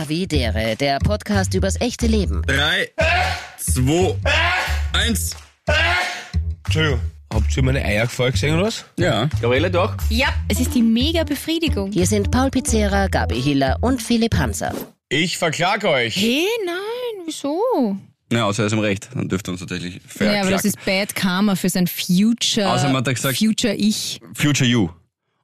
Havidere, der Podcast übers echte Leben. Drei, zwei, eins. Entschuldigung. Habt ihr meine Eiergefahr gesehen oder was? Ja. Gabriele, doch? Ja, es ist die mega Befriedigung. Hier sind Paul Pizzera, Gabi Hiller und Philipp Hanser. Ich verklag euch. Hey, nein, wieso? Ja, außer er ist im Recht. Dann dürfte er uns tatsächlich Ja, aber das verklagen. ist Bad Karma für sein Future. Außerdem hat er gesagt- Future Ich. Future You.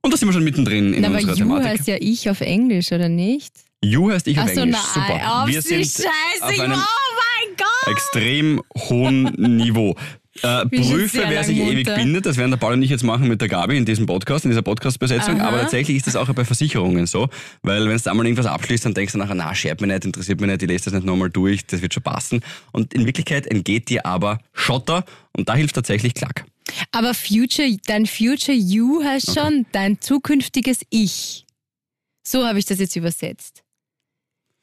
Und da sind wir schon mittendrin in Na, aber unserer You Thematik. heißt ja ich auf Englisch, oder nicht? You heißt ich auf so, Englisch. nein, Super. auf wir die sind Scheiße. auf einem oh mein Gott! extrem hohen Niveau. Äh, Prüfe, wer sich ewig munter. bindet, das werden der Paul und ich jetzt machen mit der Gabi in diesem Podcast, in dieser Podcast-Besetzung. Aber tatsächlich ist das auch bei Versicherungen so, weil wenn du einmal irgendwas abschließt, dann denkst du nachher, na, schert mich nicht, interessiert mich nicht, ich lese das nicht nochmal durch, das wird schon passen. Und in Wirklichkeit entgeht dir aber Schotter und da hilft tatsächlich Klack. Aber Future, dein Future You heißt schon dein zukünftiges Ich. So habe ich das jetzt übersetzt.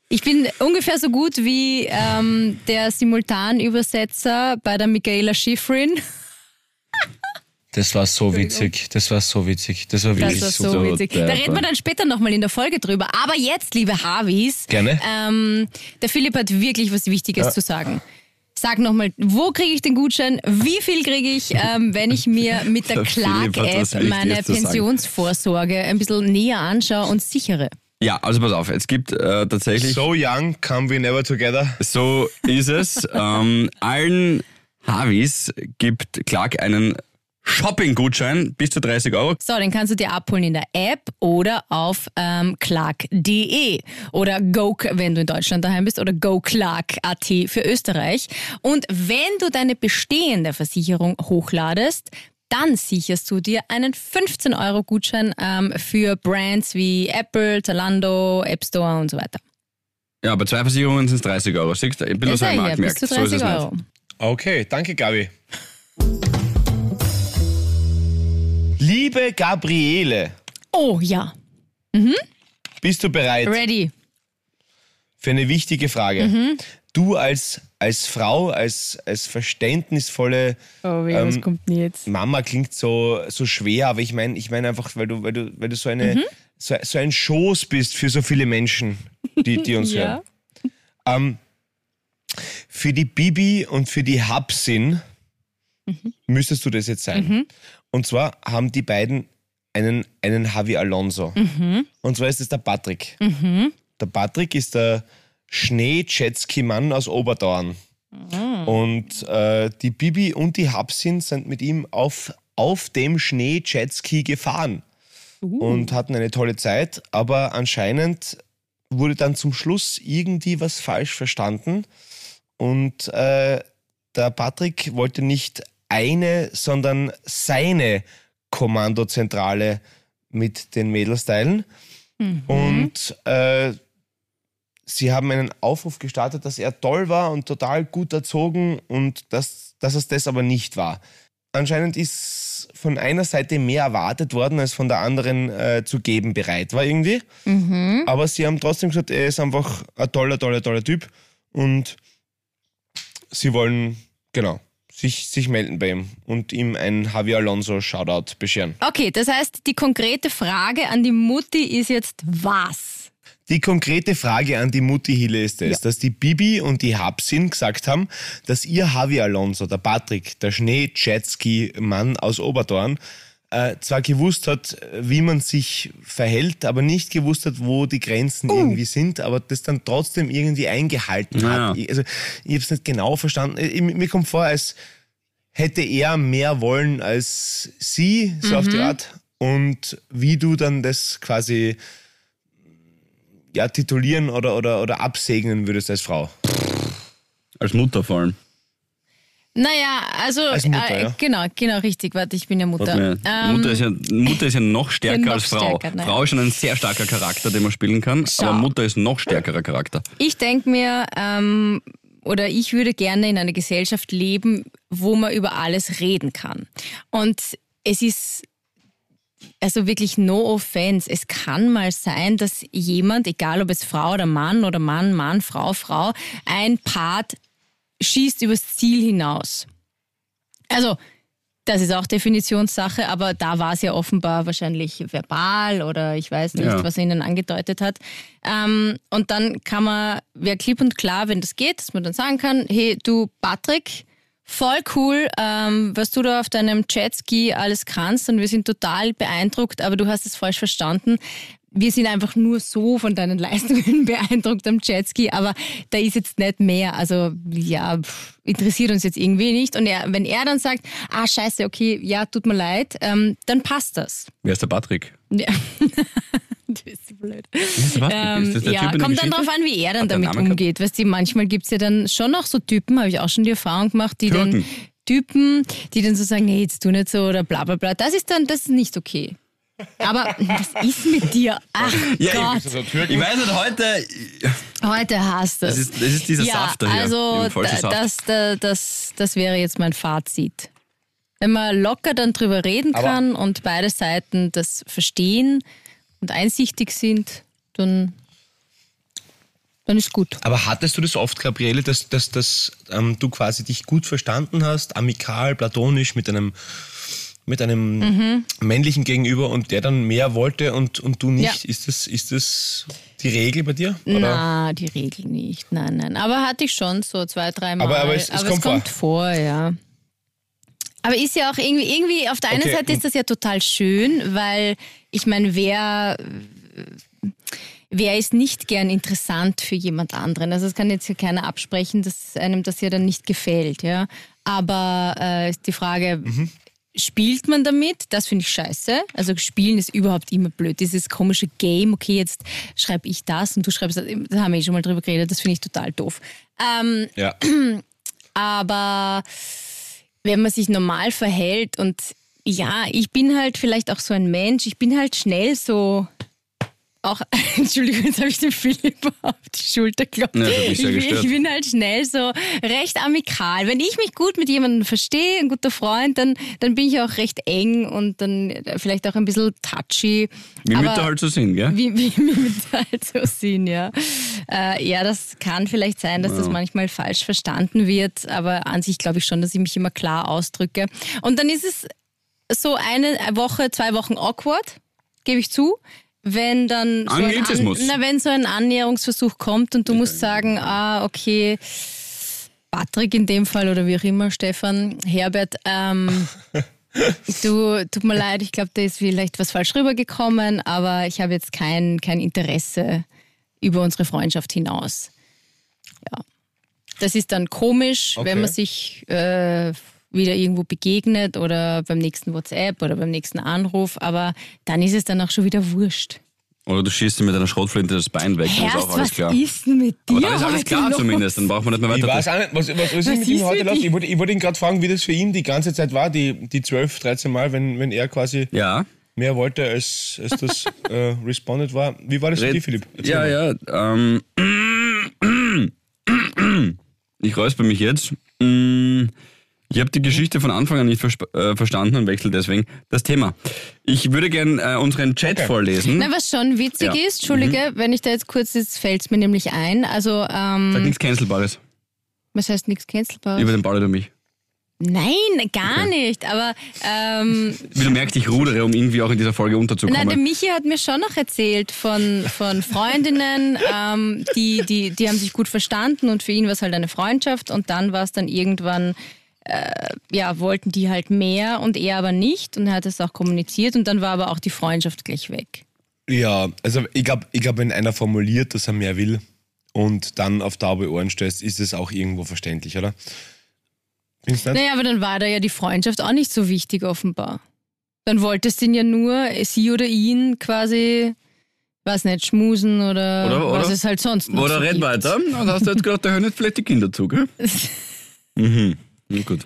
Ich bin ungefähr so gut wie ähm, der Simultanübersetzer bei der Michaela Schifrin. Das war so witzig. Das war so witzig. Das war Das wirklich war super. so witzig. Da reden wir dann später nochmal in der Folge drüber. Aber jetzt, liebe Harvis, Gerne. ähm, der Philipp hat wirklich was Wichtiges zu sagen. Sag nochmal, wo kriege ich den Gutschein? Wie viel kriege ich, ähm, wenn ich mir mit der Der Clark-App meine. Pensionsvorsorge ein bisschen näher anschaue und sichere? Ja, also pass auf, es gibt äh, tatsächlich... So young, come we never together. So ist es. ähm, allen Havis gibt Clark einen Shopping-Gutschein bis zu 30 Euro. So, den kannst du dir abholen in der App oder auf ähm, clark.de oder go, wenn du in Deutschland daheim bist, oder goclark.at für Österreich. Und wenn du deine bestehende Versicherung hochladest, dann sicherst du dir einen 15-Euro-Gutschein ähm, für Brands wie Apple, Zalando, App Store und so weiter. Ja, bei zwei Versicherungen sind es 30 Euro. Siehst du, ein bisschen Das so ein sag ich ja, Markt bis zu So ist 30 es Euro. nicht. Okay, danke Gabi. Liebe Gabriele, Oh ja, bist du bereit ready. für eine wichtige Frage? Mhm. Du als, als Frau, als, als verständnisvolle Oh, wie, Ähm? Mama klingt so, so schwer, aber ich meine ich meine einfach, weil du, weil du, weil du so, eine, Mhm. so, so ein Schoß bist für so viele Menschen, die, die uns Ja. hören. Ähm, für die Bibi und für die Hapsin Mhm. müsstest du das jetzt sein. Und zwar haben die beiden einen, einen Javi Alonso. Mhm. Und zwar ist es der Patrick. Der Patrick ist der Schnee-Jetski-Mann aus Oberdorn. Und äh, die Bibi und die Hapsin sind mit ihm auf, auf dem Schnee-Jetski gefahren und hatten eine tolle Zeit, aber anscheinend wurde dann zum Schluss irgendwie was falsch verstanden. Und äh, der Patrick wollte nicht eine, sondern seine Kommandozentrale mit den Mädels teilen. Und äh, sie haben einen Aufruf gestartet, dass er toll war und total gut erzogen und dass, dass es das aber nicht war. Anscheinend ist von einer Seite mehr erwartet worden, als von der anderen äh, zu geben bereit war irgendwie. Aber sie haben trotzdem gesagt, er ist einfach ein toller, toller, toller Typ und sie wollen, genau, sich, sich melden bei ihm und ihm ein Javi Alonso Shoutout bescheren. Okay, das heißt, die konkrete Frage an die Mutti ist jetzt was? Die konkrete Frage an die Mutti Hille ist es, dass die Bibi und die Hapsin gesagt haben, dass ihr Javi Alonso, der Patrick, der Schnee-Jetski-Mann aus Oberdorn, äh, zwar gewusst hat, wie man sich verhält, aber nicht gewusst hat, wo die Grenzen irgendwie sind, aber das dann trotzdem irgendwie eingehalten Ja. hat. Ich, also, ich habe es nicht genau verstanden. Ich, mir kommt vor, als hätte er mehr wollen als sie, so auf die Art. Und wie du dann das quasi ja, titulieren oder, oder, oder absegnen würdest als Frau. Als Mutter vor allem. Naja, also Als Mutter, äh, ja. genau, genau richtig. Warte, ich bin ja Mutter. Warte Ähm, Mutter, ist ja, Mutter ist ja noch stärker noch als Frau. stärker, naja. Frau ist schon ein sehr starker Charakter, den man spielen kann, Schau. aber Mutter ist noch stärkerer Charakter. Ich denke mir, ähm, oder ich würde gerne in einer Gesellschaft leben, wo man über alles reden kann. Und es ist also wirklich no offense. Es kann mal sein, dass jemand, egal ob es Frau oder Mann oder Mann, Mann, Frau, Frau, ein Part schießt übers Ziel hinaus. Also Das ist auch Definitionssache, aber da war es ja offenbar wahrscheinlich verbal oder ich weiß nicht, Ja. was er ihnen angedeutet hat. Ähm, und dann kann man, wäre klipp und klar, wenn das geht, dass man dann sagen kann, hey, du Patrick, voll cool, ähm, was du da auf deinem Jetski alles kannst und wir sind total beeindruckt, aber du hast es falsch verstanden. Wir sind einfach nur so von deinen Leistungen beeindruckt am Jetski, aber da ist jetzt nicht mehr. Also ja, interessiert uns jetzt irgendwie nicht. Und er, wenn er dann sagt, ah scheiße, okay, ja, tut mir leid, ähm, dann passt das. Wer ist der Patrick? Ja. du bist so blöd. Ist Patrick? Ähm, ist das der ja, Typ kommt dann drauf an, wie er dann Hat damit umgeht. Weißt du, manchmal gibt es ja dann schon auch so Typen, habe ich auch schon die Erfahrung gemacht, die dann Türken. Typen, die dann so sagen, nee, jetzt tu nicht so oder bla bla bla. Das ist dann, das ist nicht okay. Aber was ist mit dir? Ach Ja, Gott, Also Türken. Ich weiß nicht, heute. heute hast du Das ist, das ist dieser ja, Saft da hier. Also das, da, das, das wäre jetzt mein Fazit. Wenn man locker dann drüber reden Aber- kann und beide Seiten das verstehen und einsichtig sind, dann, dann ist gut. Aber hattest du das oft, Gabriele, dass, dass, dass ähm, du quasi dich gut verstanden hast, amikal, platonisch mit einem, mit einem Mhm. männlichen Gegenüber und der dann mehr wollte und, und du nicht? Ja. Ist, das, ist das die Regel bei dir? Oder? Na, die Regel nicht. Nein, nein. Aber hatte ich schon so zwei, drei Mal. Aber- aber es- es kommt vor. vor, ja. Aber ist ja auch irgendwie, irgendwie auf der einen Okay, Seite ist das ja total schön, weil ich meine, wer, wer ist nicht gern interessant für jemand anderen? Also es kann jetzt hier keiner absprechen, dass einem das ja dann nicht gefällt, ja. Aber äh, die Frage, spielt man damit? Das finde ich scheiße. Also spielen ist überhaupt immer blöd. Dieses komische Game, okay, jetzt schreibe ich das und du schreibst das, da haben wir eh schon mal drüber geredet, das finde ich total doof. Ähm, Ja. aber wenn man sich normal verhält und ja, ich bin halt vielleicht auch so ein Mensch, ich bin halt schnell so. Auch, Entschuldigung, jetzt habe ich den Philipp auf die Schulter geklopft. Ja, ich, ich bin halt schnell so recht amikal. Wenn ich mich gut mit jemandem verstehe, ein guter Freund, dann, dann bin ich auch recht eng und dann vielleicht auch ein bisschen touchy. Wie Aber- Mütter halt so sind, gell? wie, wie, wie mit halt so sind, ja. Äh, ja, das kann vielleicht sein, dass das manchmal falsch verstanden wird, aber an sich glaube ich schon, dass ich mich immer klar ausdrücke. Und dann ist es so eine Woche, zwei Wochen awkward, gebe ich zu. Wenn dann so ein, Anglizismus. na, wenn so ein Annäherungsversuch kommt und du musst sagen, ah, okay, Patrick in dem Fall oder wie auch immer, Stefan, Herbert, ähm, du, tut mir leid, ich glaube, da ist vielleicht was falsch rübergekommen, aber ich habe jetzt kein, kein Interesse über unsere Freundschaft hinaus. Ja. Das ist dann komisch, Okay. wenn man sich äh, wieder irgendwo begegnet oder beim nächsten WhatsApp oder beim nächsten Anruf, aber dann ist es dann auch schon wieder wurscht. Oder du schießt dir mit einer Schrotflinte das Bein weg, dann ist auch alles was klar. ist denn mit dir Aber dann ist alles klar los? zumindest, dann braucht man nicht mehr Ich weiter. weiß auch nicht, was, was, was ist Was mit ihm ist heute ihm? Ich wollte, ich wollte ihn gerade fragen, wie das für ihn die ganze Zeit war, die, die 12, 13 Mal, wenn, wenn er quasi Ja. mehr wollte, als, als das äh, responded war. Wie war das für Red- dich, Philipp? Erzähl Ja, mal. ja. Ähm, ich räusper mich jetzt. Mm, Ich habe die Geschichte von Anfang an nicht äh, verstanden und wechsle deswegen das Thema. Ich würde gern äh, unseren Chat vorlesen. Na, was schon witzig Ja. Mhm. ist, Entschuldige, wenn ich da jetzt kurz, jetzt fällt es mir nämlich ein. Also, Sag ähm, nichts Cancelbares. was heißt nichts Cancelbares? Über den Ball oder mich. Nein, gar nicht. Aber ähm, Wie du merkst, ich rudere, um irgendwie auch in dieser Folge nein, der unterzukommen. Michi hat mir schon noch erzählt von, von Freundinnen, ähm, die, die, die haben sich gut verstanden und für ihn war es halt eine Freundschaft und dann war es dann irgendwann, äh, ja, wollten die halt mehr und er aber nicht und er hat es auch kommuniziert und dann war aber auch die Freundschaft gleich weg. Ja, also ich glaube, ich glaub, wenn einer formuliert, dass er mehr will und dann auf taube Ohren stößt, ist es auch irgendwo verständlich, oder? Findest du nicht? Naja, aber dann war da ja die Freundschaft auch nicht so wichtig offenbar. Dann wolltest du ihn ja nur, sie oder ihn quasi, weiß nicht, schmusen oder, Oder- oder- was es halt sonst noch Oder so red gibt. weiter. Und hast du jetzt gedacht, da hören jetzt vielleicht die Kinder zu, gell? mhm. Na gut.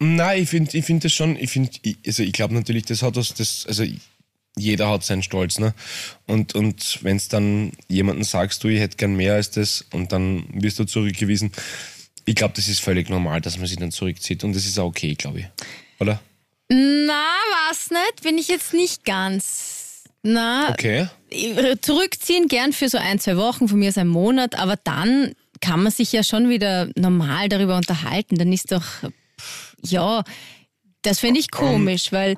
Nein, ich finde ich find das schon, ich finde, also ich glaube natürlich, das hat was, das, also jeder hat seinen Stolz, ne? Und, und wenn es dann jemanden sagst, du, ich hätte gern mehr als das und dann wirst du zurückgewiesen, ich glaube, das ist völlig normal, dass man sich dann zurückzieht und das ist auch okay, glaube ich. Oder? Na, was nicht? Bin ich jetzt nicht ganz. Na, Okay. zurückziehen gern für so ein, zwei Wochen, von mir ist ein Monat, aber dann kann man sich ja schon wieder normal darüber unterhalten. Dann ist doch, ja, Das finde ich komisch, weil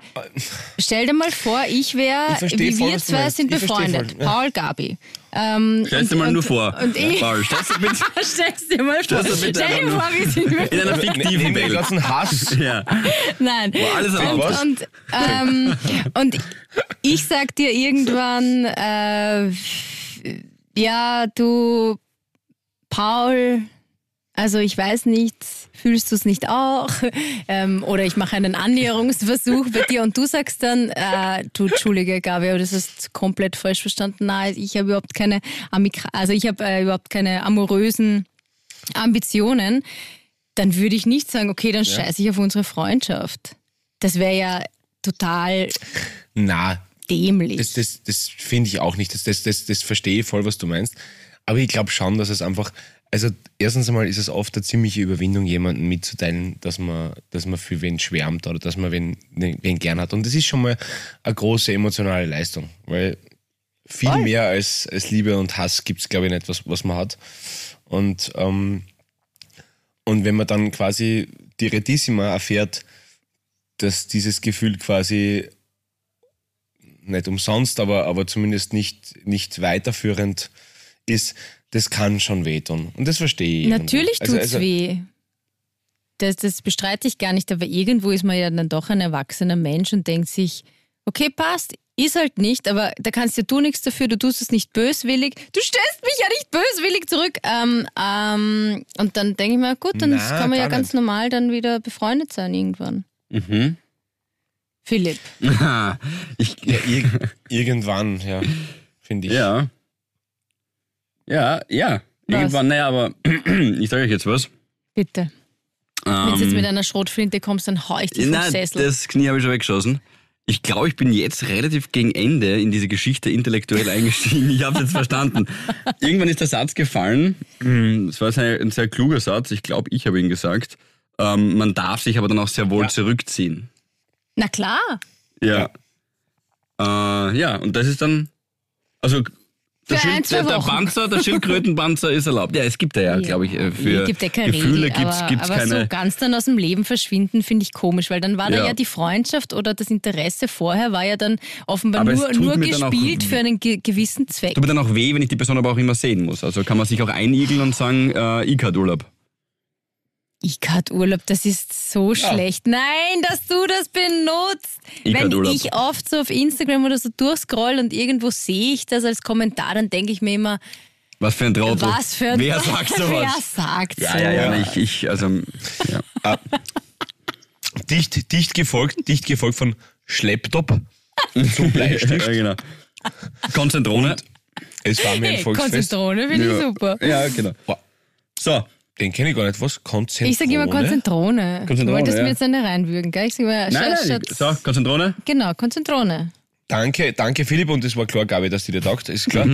stell dir mal vor, ich wäre, wie voll, wir du zwei sind befreundet. voll, ja. Paul, Gabi. Ähm, Stell's dir mal nur vor. Und ich, Paul, stell's dir bitte stell's dir mal vor. Stell dir vor, wir sind in einer fiktiven dem Welt. ganzen Hass. Ja. Nein. Wo alles und, und, ähm, und ich sag dir irgendwann, äh, ja, du, Paul, also ich weiß nicht, fühlst du es nicht auch? Ähm, oder ich mache einen Annäherungsversuch bei dir und du sagst dann, äh, du, Entschuldige, Gabi, aber das ist komplett falsch verstanden. Nein, ich habe überhaupt keine, also ich habe äh, überhaupt keine amorösen Ambitionen. Dann würde ich nicht sagen, okay, dann scheiße ich auf unsere Freundschaft. Das wäre ja total Na, dämlich. das, das, das finde ich auch nicht. Das, das, das, das verstehe ich voll, was du meinst. Aber ich glaube schon, dass es einfach, also erstens einmal ist es oft eine ziemliche Überwindung, jemandem mitzuteilen, dass man, dass man für wen schwärmt oder dass man wen, wen gern hat. Und das ist schon mal eine große emotionale Leistung, weil viel Voll. mehr als, als Liebe und Hass gibt es, glaube ich, nicht, was, was man hat. Und, ähm, und wenn man dann quasi direttissima erfährt, dass dieses Gefühl quasi nicht umsonst, aber, aber zumindest nicht, nicht weiterführend ist, das kann schon wehtun. Und das verstehe ich. Natürlich Also- tut's also, weh. Das, das bestreite ich gar nicht, aber irgendwo ist man ja dann doch ein erwachsener Mensch und denkt sich, okay, passt, ist halt nicht, aber da kannst ja du nichts dafür, du tust es nicht böswillig. Du stellst mich ja nicht böswillig zurück. Ähm, ähm, und dann denke ich mir, gut, dann Na, kann man ja ganz nicht. normal dann wieder befreundet sein irgendwann. Mhm. Philipp. ich, Ja, ir irgendwann, ja, finde ich. ja. Ja, ja. Was? Irgendwann, naja, aber ich sage euch jetzt was. Bitte. Wenn du jetzt Ähm, mit einer Schrotflinte kommst, dann hau ich dich vom Nein, Sessel. das Knie habe ich schon weggeschossen. Ich glaube, ich bin jetzt relativ gegen Ende in diese Geschichte intellektuell eingestiegen. Ich habe es jetzt verstanden. Irgendwann ist der Satz gefallen. Es war sehr, ein sehr kluger Satz. Ich glaube, ich habe ihn gesagt. Ähm, man darf sich aber dann auch sehr wohl Ja. zurückziehen. Na klar. Ja. Äh, ja, und das ist dann. Also. Der, Für ein, der, der. Panzer, der Schildkrötenpanzer ist erlaubt. Ja, es gibt ja, ja glaube ich, äh, für gibt ja keine Gefühle Regel, gibt's, aber, gibt's aber keine. so ganz dann aus dem Leben verschwinden, finde ich komisch, weil dann war da Ja. ja die Freundschaft oder das Interesse vorher war ja dann offenbar Aber nur, nur dann auch- gespielt für einen ge gewissen Zweck. Tut mir dann auch weh, wenn ich die Person aber auch immer sehen muss. Also kann man sich auch einigeln und sagen, äh, ich hatte Urlaub. ICAT-Urlaub, das ist so schlecht. Nein, dass du das benutzt. Wenn ich oft so auf Instagram oder so durchscroll und irgendwo sehe ich das als Kommentar, dann denke ich mir immer, Was für ein Trottel. was für ein Wer sagt sowas? Wer sagt Ja, so? ja, ja, ich, ich, also, ja. Dicht, dicht, gefolgt, dicht gefolgt von Schlepptop zum Bleistift. ja, genau. Konzentrone. Es war mir ein Hey, Volksfest. Konzentrone finde ich Ja. super. Ja, genau. So, Den kenne ich gar nicht. Was? Konzentrone? Ich sage immer Konzentrone. Konzentrone, Du wolltest ja. mir jetzt eine reinwürgen, gell? Ich sag immer, nein, nein, Schatz. so, Konzentrone. Genau, Konzentrone. Danke, danke Philipp und es war klar, Gabi, dass die dir taugt, ist klar.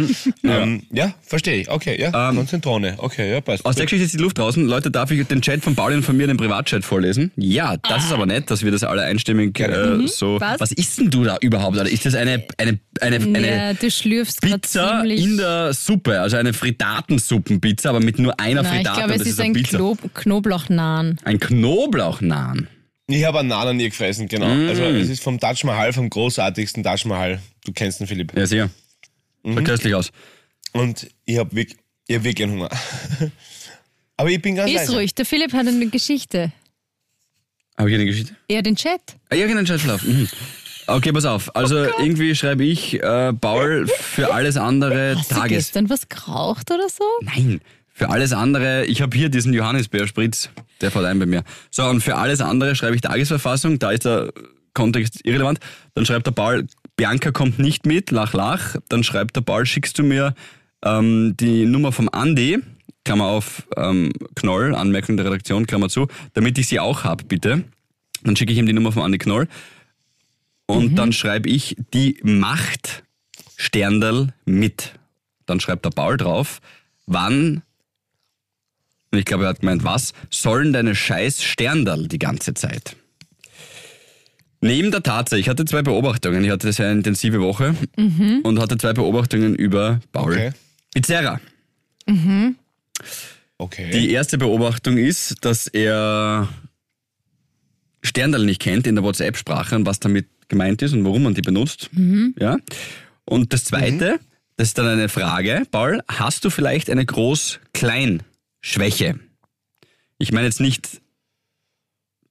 ähm, ja, verstehe ich. Okay, ja, Ähm, Konzentrone. Okay, ja, passt. Aus der Geschichte ist die Luft draußen. Leute, darf ich den Chat von Pauli und von mir, den Privatchat vorlesen? Ja, das ist aber nett, dass wir das alle einstimmig äh, so... Was? Was isst denn du da überhaupt? Oder ist das eine, eine, eine, eine ja, du schlürfst gerade Pizza ziemlich. in der Suppe? Also eine Fritatensuppenpizza, aber mit nur einer Nein, ich Fritate. glaube, es ist eine ein Pizza. Klo Knoblauchnahn. Ein Knoblauchnahn. Ich habe einen Nana nie gefressen, genau. Mm. Also es ist vom Taj Mahal, vom großartigsten Taj Mahal. Du kennst den Philipp. Ja, sicher. Mhm. Köstlich aus. Und ich habe wirklich, ich hab wirklich Hunger. Aber ich bin ganz Ist leise. ruhig, der Philipp hat eine Geschichte. Habe ich eine Geschichte? Ja, den Chat. Ah, ja, genau, Chatverlauf. Mhm. Okay, pass auf. Also Oh irgendwie schreibe ich, äh, Paul, für alles andere Hast du Tages... gestern was geraucht oder so? Nein, für alles andere, ich habe hier diesen Johannisbeerspritz, der fährt ein bei mir. So, und für alles andere schreibe ich Tagesverfassung, da ist der Kontext irrelevant. Dann schreibt der Paul, Bianca kommt nicht mit, lach, lach. Dann schreibt der Paul, schickst du mir ähm, die Nummer vom Andi, Klammer auf, ähm, Knoll, Anmerkung der Redaktion, Klammer zu, damit ich sie auch hab, bitte. Dann schicke ich ihm die Nummer vom Andi Knoll. Und dann schreibe ich, die macht Sterndal mit. Dann schreibt der Paul drauf, wann, und ich glaube, er hat gemeint, was, sollen deine scheiß Sterndal die ganze Zeit? Neben der Tatsache, ich hatte zwei Beobachtungen. Ich hatte eine sehr intensive Woche und hatte zwei Beobachtungen über Paul Okay. Pizzerra. Okay. Die erste Beobachtung ist, dass er Sterndal nicht kennt in der WhatsApp-Sprache und was damit gemeint ist und warum man die benutzt. Ja. Und das Zweite, das ist dann eine Frage, Paul, hast du vielleicht eine Groß-Klein-Schwäche? Ich meine jetzt nicht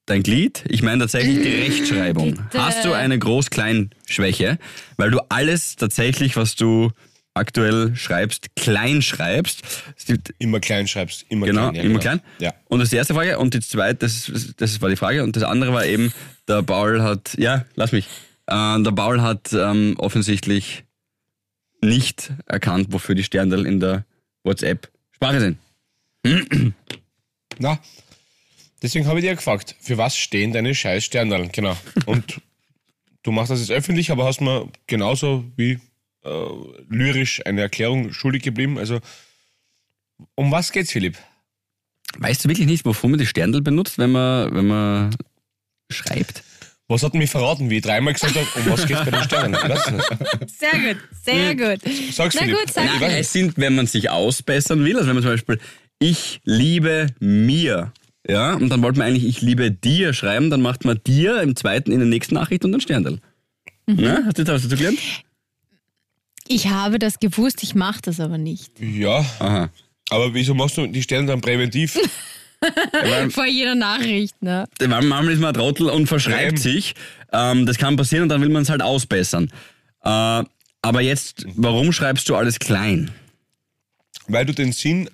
dein Glied, ich meine tatsächlich die Rechtschreibung. Bitte. Hast du eine Groß-Klein-Schwäche? Weil du alles tatsächlich, was du aktuell schreibst, klein schreibst. Immer klein schreibst, immer Genau, klein. ja, immer genau. klein. Ja. Und das ist die erste Frage. Und die zweite, das, das war die Frage. Und das andere war eben, der Paul hat, ja, lass mich. Äh, der Paul hat ähm, offensichtlich nicht erkannt, wofür die Sterndal in der WhatsApp-Sprache sind. Na, deswegen habe ich dir gefragt, für was stehen deine scheiß Sterndeln? Genau. Und du machst das jetzt öffentlich, aber hast mir genauso wie äh, lyrisch eine Erklärung schuldig geblieben. Also, um was geht's, Philipp? Weißt du wirklich nicht, wofür man die Sterndal benutzt, wenn man, wenn man schreibt? Was hat mich verraten, wie ich dreimal gesagt habe, um was geht's bei den Sternen? Sehr gut, sehr gut. Sag's, Na Philipp. gut, sag weiß Es sind, wenn man sich ausbessern will, also wenn man zum Beispiel ich liebe mir, ja, und dann wollte man eigentlich ich liebe dir schreiben, dann macht man dir im zweiten in der nächsten Nachricht und dann Sterndal. Ja, hast du das hast du gelernt? Ich habe das gewusst, ich mache das aber nicht. Ja, Aha. aber wieso machst du die Sterne dann präventiv? Vor jeder Nachricht, ne? Manchmal ist man ein Trottel und verschreibt Nein. sich. Ähm, das kann passieren und dann will man es halt ausbessern. Äh, aber jetzt, warum schreibst du alles klein? Weil du den Sinn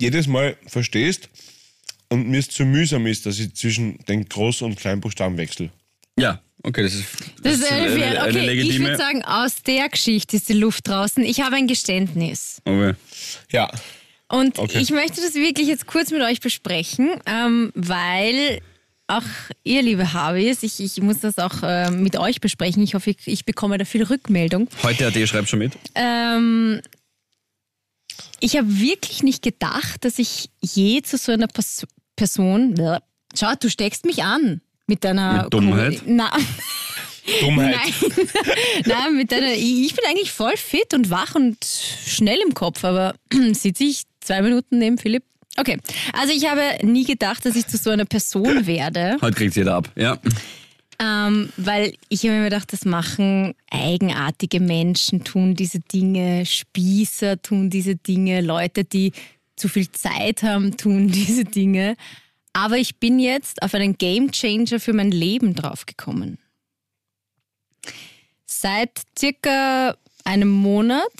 jedes Mal verstehst und mir es zu mühsam ist, dass ich zwischen den Groß- und Kleinbuchstaben wechsle. Ja, okay, das ist, Das ist eine, eine, eine Okay, ich legitime. würde sagen, aus der Geschichte ist die Luft draußen. Ich habe ein Geständnis. Okay. Ja, Und Okay. ich möchte das wirklich jetzt kurz mit euch besprechen, ähm, weil auch ihr, liebe Habis, ich, ich muss das auch äh, mit euch besprechen. Ich hoffe, ich, ich bekomme da viel Rückmeldung. Heute AD schreibt schon mit. Ähm, ich habe wirklich nicht gedacht, dass ich je zu so einer Pers Person. Schau, du steckst mich an mit deiner Mit Dummheit? Na, Dummheit. Nein, Nein mit deiner, ich bin eigentlich voll fit und wach und schnell im Kopf, aber sitze ich zwei Minuten neben Philipp. Okay, also ich habe nie gedacht, dass ich zu so einer Person werde, Heute kriegt jeder ab. Ja. Ähm, weil ich habe mir gedacht, das machen eigenartige Menschen, tun diese Dinge, Spießer tun diese Dinge, Leute, die zu viel Zeit haben, tun diese Dinge. Aber ich bin jetzt auf einen Gamechanger für mein Leben draufgekommen. Seit circa einem Monat,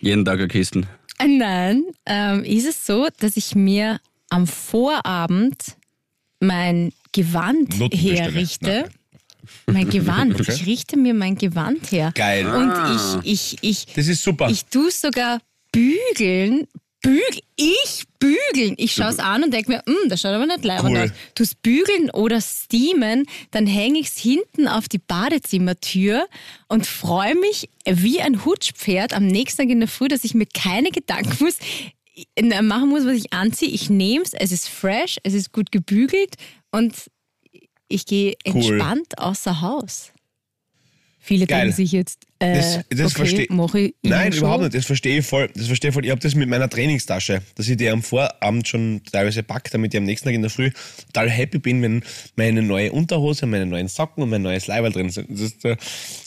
Jeden Tag eine Kisten. nein, ähm, ist es so, dass ich mir am Vorabend mein Gewand herrichte. Mein Gewand. Okay. Ich richte mir mein Gewand her. Geil. Und Ah. ich, ich, ich, Das ist super. ich tue sogar bügeln. Bügel, ich bügeln. Ich schaue es an und denke mir, "Mm, das schaut aber nicht leibend Cool. aus. Tu's bügeln oder steamen, dann hänge ich es hinten auf die Badezimmertür und freue mich wie ein Hutschpferd am nächsten Tag in der Früh, dass ich mir keine Gedanken muss, machen muss, was ich anziehe. Ich nehme es, es ist fresh, es ist gut gebügelt und ich gehe entspannt außer Haus. Viele Geil. denken sich jetzt, äh, Das- das okay, versteh- mach ich Nein, schon. überhaupt nicht. Das verstehe ich voll. Das verstehe ich voll. Ich habe das mit meiner Trainingstasche, dass ich die am Vorabend schon teilweise packe, damit ich am nächsten Tag in der Früh total happy bin, wenn meine neue Unterhose, meine neuen Socken und mein neues Leiberl drin sind. Ist, äh,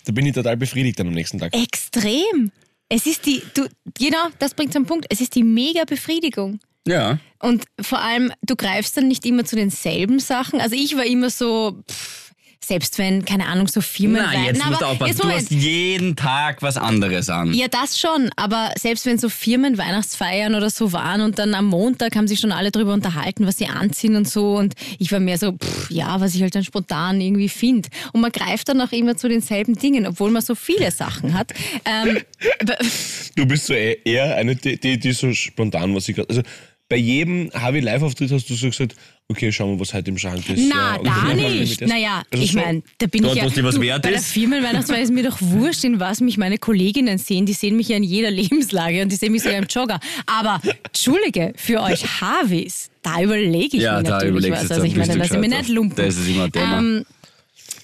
da bin ich total befriedigt dann am nächsten Tag. Extrem. Es ist die, du, genau, das bringt zum Punkt. Es ist die mega Befriedigung. Ja. Und vor allem, du greifst dann nicht immer zu denselben Sachen. Also ich war immer so, pff, selbst wenn, keine Ahnung, so Firmen. Nein, jetzt musst du aufpassen. Du hast jeden Tag was anderes an. Ja, das schon, aber selbst wenn so Firmen Weihnachtsfeiern oder so waren und dann am Montag haben sich schon alle darüber unterhalten, was sie anziehen und so und ich war mehr so, pff, ja, was ich halt dann spontan irgendwie finde. Und man greift dann auch immer zu denselben Dingen, obwohl man so viele Sachen hat. Ähm, Du bist so eher- eher eine, die, die, die so spontan, was ich gerade. Also bei jedem Harvey Live-Auftritt hast du so gesagt, okay, schauen wir, was heute im Schrank ist. Na, Ja, da nicht. Naja, Also ich so- meine, da bin Dort, ich ja. was was wert bei der ist? Firmenweihnachtsfeier ist mir doch wurscht, in was mich meine Kolleginnen sehen. Die sehen mich ja in jeder Lebenslage und die sehen mich sogar im Jogger. Aber, Entschuldige, für euch Harvis, da überlege ich Ja, mir da natürlich was. Also ich meine, lass ich mir gescheit nicht lumpen. Das ist immer ein Thema. Ähm,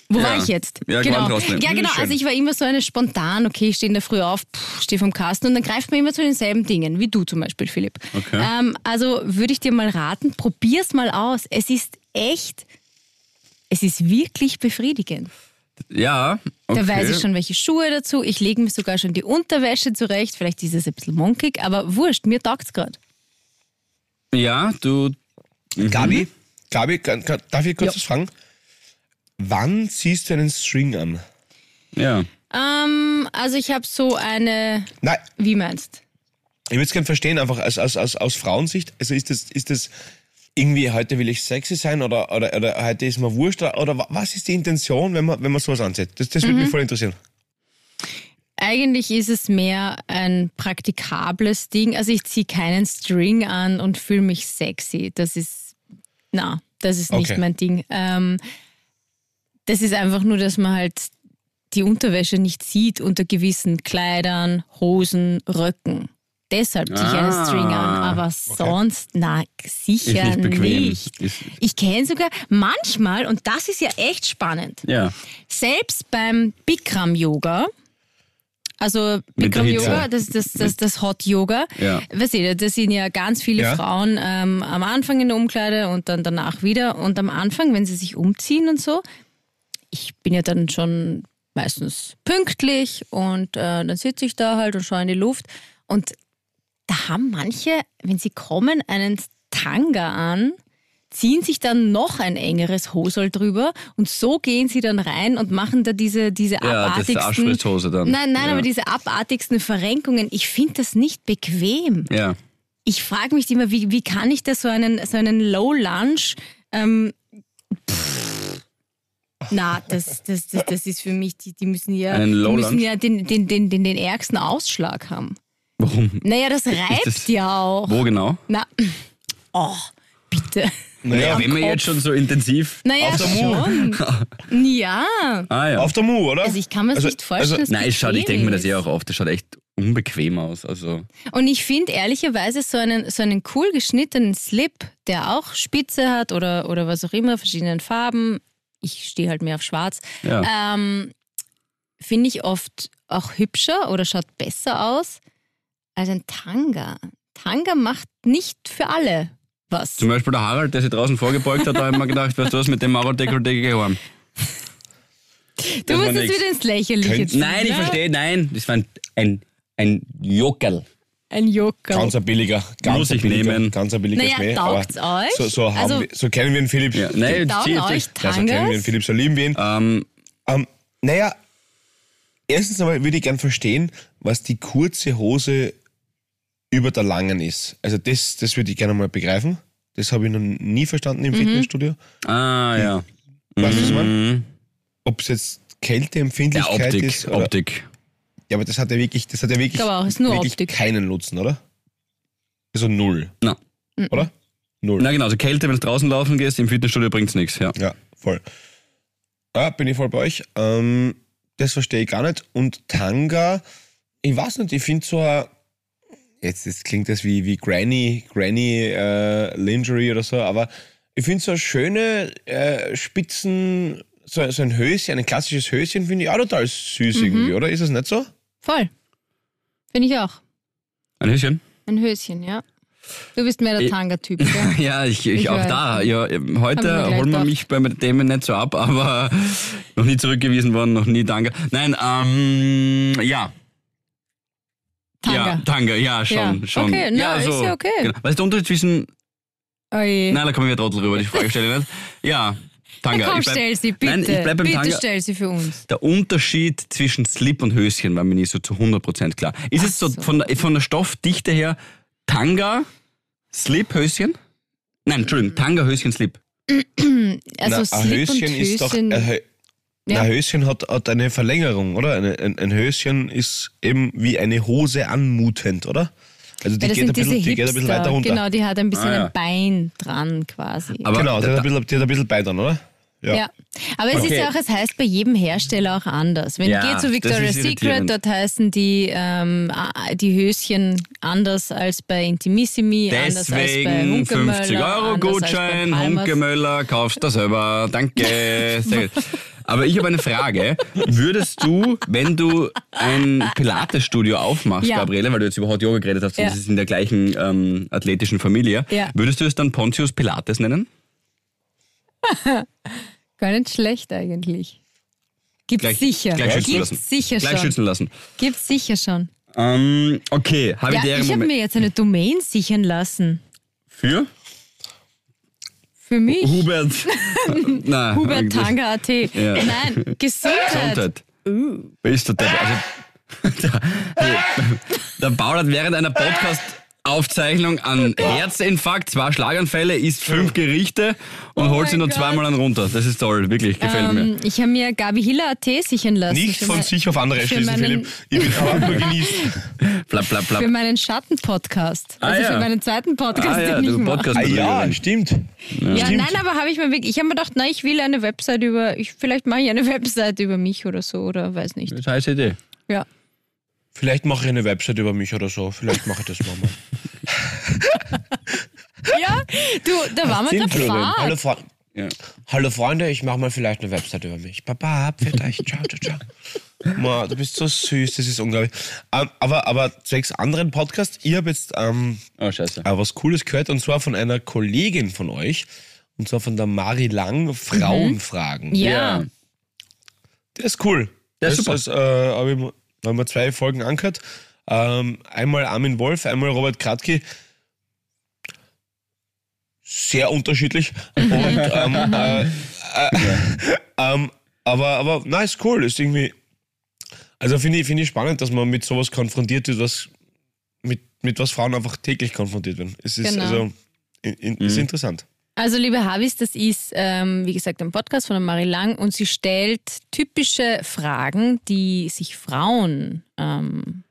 Wo Ja. war ich jetzt? Ja, genau. Ja, genau. Schön. Also ich war immer so eine spontan, okay, ich stehe in der Früh auf, stehe vom Kasten und dann greift man immer zu denselben Dingen, wie du zum Beispiel, Philipp. Okay. Ähm, also würde ich dir mal raten, probier's mal aus. Es ist echt, es ist wirklich befriedigend. Ja, okay. Da weiß ich schon, welche Schuhe dazu. Ich lege mir sogar schon die Unterwäsche zurecht. Vielleicht ist es ein bisschen monkig, aber wurscht, mir taugt's gerade. Ja, du. Gabi, Gabi, kann, kann, darf ich kurz Ja. was fragen? Wann ziehst du einen String an? Ja. Ähm, also ich habe so eine, Nein, wie meinst ich würde es gerne verstehen, einfach aus, aus, aus, aus Frauensicht. Also ist das, ist das irgendwie, heute will ich sexy sein oder, oder, oder heute ist mir wurscht oder, oder wa- was ist die Intention, wenn man, wenn man sowas anzieht? Das, das würde mich voll interessieren. Eigentlich ist es mehr ein praktikables Ding. Also ich ziehe keinen String an und fühle mich sexy. Das ist, na, das ist nicht Okay. mein Ding. Ähm, das ist einfach nur, dass man halt die Unterwäsche nicht sieht unter gewissen Kleidern, Hosen, Röcken. Deshalb ziehe ich einen Ah, String an, aber sonst, na, sicher Ist nicht bequem. nicht. Ist- Ich kenne sogar manchmal, und das ist ja echt spannend, Ja. selbst beim Bikram-Yoga, also Bikram-Yoga, Hitze. das, das, das, das Hot-Yoga, Ja. weißt du, das sind ja ganz viele Ja. Frauen ähm, am Anfang in der Umkleide und dann danach wieder. Und am Anfang, wenn sie sich umziehen und so, ich bin ja dann schon meistens pünktlich und äh, dann sitze ich da halt und schaue in die Luft. Und da haben manche, wenn sie kommen, einen Tanga an, ziehen sich dann noch ein engeres Hosel drüber und so gehen sie dann rein und machen da diese, diese Ja, das abartigsten... Arschfristhose dann. Nein, nein, Ja. aber diese abartigsten Verrenkungen, ich finde das nicht bequem. Ja. Ich frage mich immer, wie, wie kann ich da so einen, so einen Low Lunch ähm, pff, na, das, das, das, das ist für mich, die, die müssen ja, die müssen ja den, den, den, den, den ärgsten Ausschlag haben. Warum? Naja, das reibt das- ja auch. Wo genau? Na, oh, bitte. Naja, wenn wir jetzt schon so intensiv. Naja, Auf der Mu. Ja. Ah ja. Auf der Mu, oder? Also ich kann mir das Also- nicht vorstellen, dass Nein, es schaut, ich denke mir das ist. eh auch oft. Das schaut echt unbequem aus. Also. Und ich finde ehrlicherweise so einen, so einen cool geschnittenen Slip, der auch Spitze hat oder, oder was auch immer, verschiedenen Farben. Ich stehe halt mehr auf schwarz. Ja. Ähm, finde ich oft auch hübscher oder schaut besser aus als ein Tanga. Tanga macht nicht für alle was. Zum Beispiel der Harald, der sich draußen vorgebeugt hat, da habe ich mir gedacht, weißt du was, mit dem Maurer-Dekolleté geheim. Du war musst jetzt wieder ins Lächerliche ziehen. Nein, ich verstehe, nein. Das war ein, ein, ein Jokerl. Ein Joker. Ganz ein billiger, ganz Muss ein ich billiger, nehmen. ganz ein billiger Naja, Schmäh. taugt's aber euch? So, so, haben Also- wir, so kennen wir den Philipp. Ja, nein, Taugen euch ja, so kennen wir den? Philipp, so lieben wir ihn. Ähm, Ähm, naja, erstens einmal würde ich gern verstehen, was die kurze Hose über der langen ist. Also das, das würde ich gerne mal begreifen. Das habe ich noch nie verstanden Mhm. im Fitnessstudio. ah, ja. Weißt du, was ich meine? Mhm. Ob es jetzt Ja, Kälteempfindlichkeit Optik, ist. Oder, Optik. Ja, aber das hat ja wirklich, das hat ja wirklich, auch, ist nur wirklich Optik. keinen Nutzen, oder? Also null. Na. Oder? Null. Na genau, also Kälte, wenn du draußen laufen gehst, im Fitnessstudio bringt's nichts. Ja. Ja, voll. Ja, bin ich voll bei euch. Ähm, das verstehe ich gar nicht. Und Tanga, ich weiß nicht, ich finde so ein, jetzt, jetzt klingt das wie, wie Granny, Granny äh, Lingerie oder so, aber ich finde so schöne äh, Spitzen, so, so ein Höschen, ein klassisches Höschen finde ich auch total süß irgendwie, oder? Ist das nicht so? Voll. Finde ich auch. Ein Höschen? Ein Höschen, ja. Du bist mehr der Tanga-Typ, gell? Ja, ich, ich, Ich auch weiß. da. Ja, heute holen wir mich bei Themen nicht so ab, aber noch nie zurückgewiesen worden, noch nie Danke. Nein, ähm, ja. Tanga. Ja, Tanga, ja, schon. Ja. schon. Okay, na, ja, ist ja okay. Genau. Was ist der Unterschied zwischen. Oje. Nein, da kommen wir trotzdem rüber, die Frage stelle ich nicht. Ja, Tanga. Komm, ich bleib- stell sie, bitte. Nein, ich bleib beim bitte Tanga. stell sie für uns. Der Unterschied zwischen Slip und Höschen war mir nicht so zu 100% klar. Ist es so, so. Von, der, von der Stoffdichte her Tanga, Slip, Höschen? Nein, Entschuldigung, Tanga, Höschen, Slip. Also Na, ein Slip Höschen und ist doch. Höschen. Ein, Hö- Ja. ein Höschen hat, hat eine Verlängerung, oder? Eine, ein, ein Höschen ist eben wie eine Hose anmutend, oder? Also die, ja, geht, ein bisschen, die geht ein bisschen weiter runter. Genau, die hat ein bisschen Ah, ja. ein Bein dran quasi. Aber genau, die da- hat, ein bisschen, die hat ein bisschen bei dann, oder? Ja. Aber es ist Okay. ja auch, es heißt bei jedem Hersteller auch anders. Wenn Ja, du gehst zu Victoria's ist Secret, dort heißen die, ähm, die Höschen anders als bei Intimissimi, anders als bei Deswegen Hunkemöller, 50 Euro Gutschein. Hunkemöller, kaufst du selber. Danke. Aber ich habe eine Frage. Würdest du, wenn du ein Pilates-Studio aufmachst, Ja. Gabriele, weil du jetzt über Hot Yoga geredet hast, und Ja. das ist in der gleichen ähm, athletischen Familie, Ja. würdest du es dann Pontius Pilates nennen? Gar nicht schlecht eigentlich. Gibt's Gleich- sicher. gleich schützen Gibt's lassen. sicher Gleich schon. schützen lassen. Gibt's sicher schon. Ähm, okay, Ja, habitäre ich habe mir jetzt eine Domain sichern lassen. Für? Für mich. Hubert. Nein. Hubert Tanga.at. Nein, Gesundheit. Gesundheit. Bist du der, also, der, hey, der Paul hat während einer Podcast-Aufzeichnung einen Herzinfarkt, zwei Schlaganfälle, isst fünf Gerichte und Oh holt sie nur zweimal an runter. Das ist toll, wirklich, gefällt mir. Ähm, ich habe mir Gabi Hiller.at sichern lassen. Nicht von mein- sich auf andere schließen, Philipp. Ich bin nur genießen. Flap, flap, flap. Für meinen Schatten-Podcast. Ah, Also ja. für meinen zweiten Podcast, Ah ja, den du ich mache. Podcast Ah ja, stimmt. Ja, Stimmt. nein, aber habe ich mir wirklich, ich habe mir gedacht, na, ich will eine Website über, ich, vielleicht mache ich eine Website über mich oder so oder weiß nicht. Scheiße Idee. Ja. Vielleicht mache ich eine Website über mich oder so. Vielleicht mache ich das mal. Ja, du, da waren wir gerade Florian. Fahrt. Hallo, Fre Ja. Hallo Freunde, ich mache mal vielleicht eine Website über mich. Baba, pfiat euch. Ciao, ciao, ciao. Ma, du bist so süß, das ist unglaublich. Ähm, aber, aber zwecks anderen Podcasts, ich habe jetzt ähm, Oh, scheiße. äh, was Cooles gehört und zwar von einer Kollegin von euch. Und zwar von der Mari Lang, Frauenfragen. Ja. Der ist cool. Der ist das, super. Das, äh, habe ich haben wir zwei Folgen angehört. Ähm, einmal Armin Wolf, einmal Robert Kratky. Sehr unterschiedlich. Und, ähm, äh, äh, ähm, aber, aber na, ist cool. Ist irgendwie. Also finde ich, finde ich spannend, dass man mit sowas konfrontiert wird, was mit, mit was Frauen einfach täglich konfrontiert werden. Es ist Genau. also in, in, ist interessant. Also, liebe Havis, das ist, ähm, wie gesagt, ein Podcast von der Marie Lang und sie stellt typische Fragen, die sich Frauen ähm,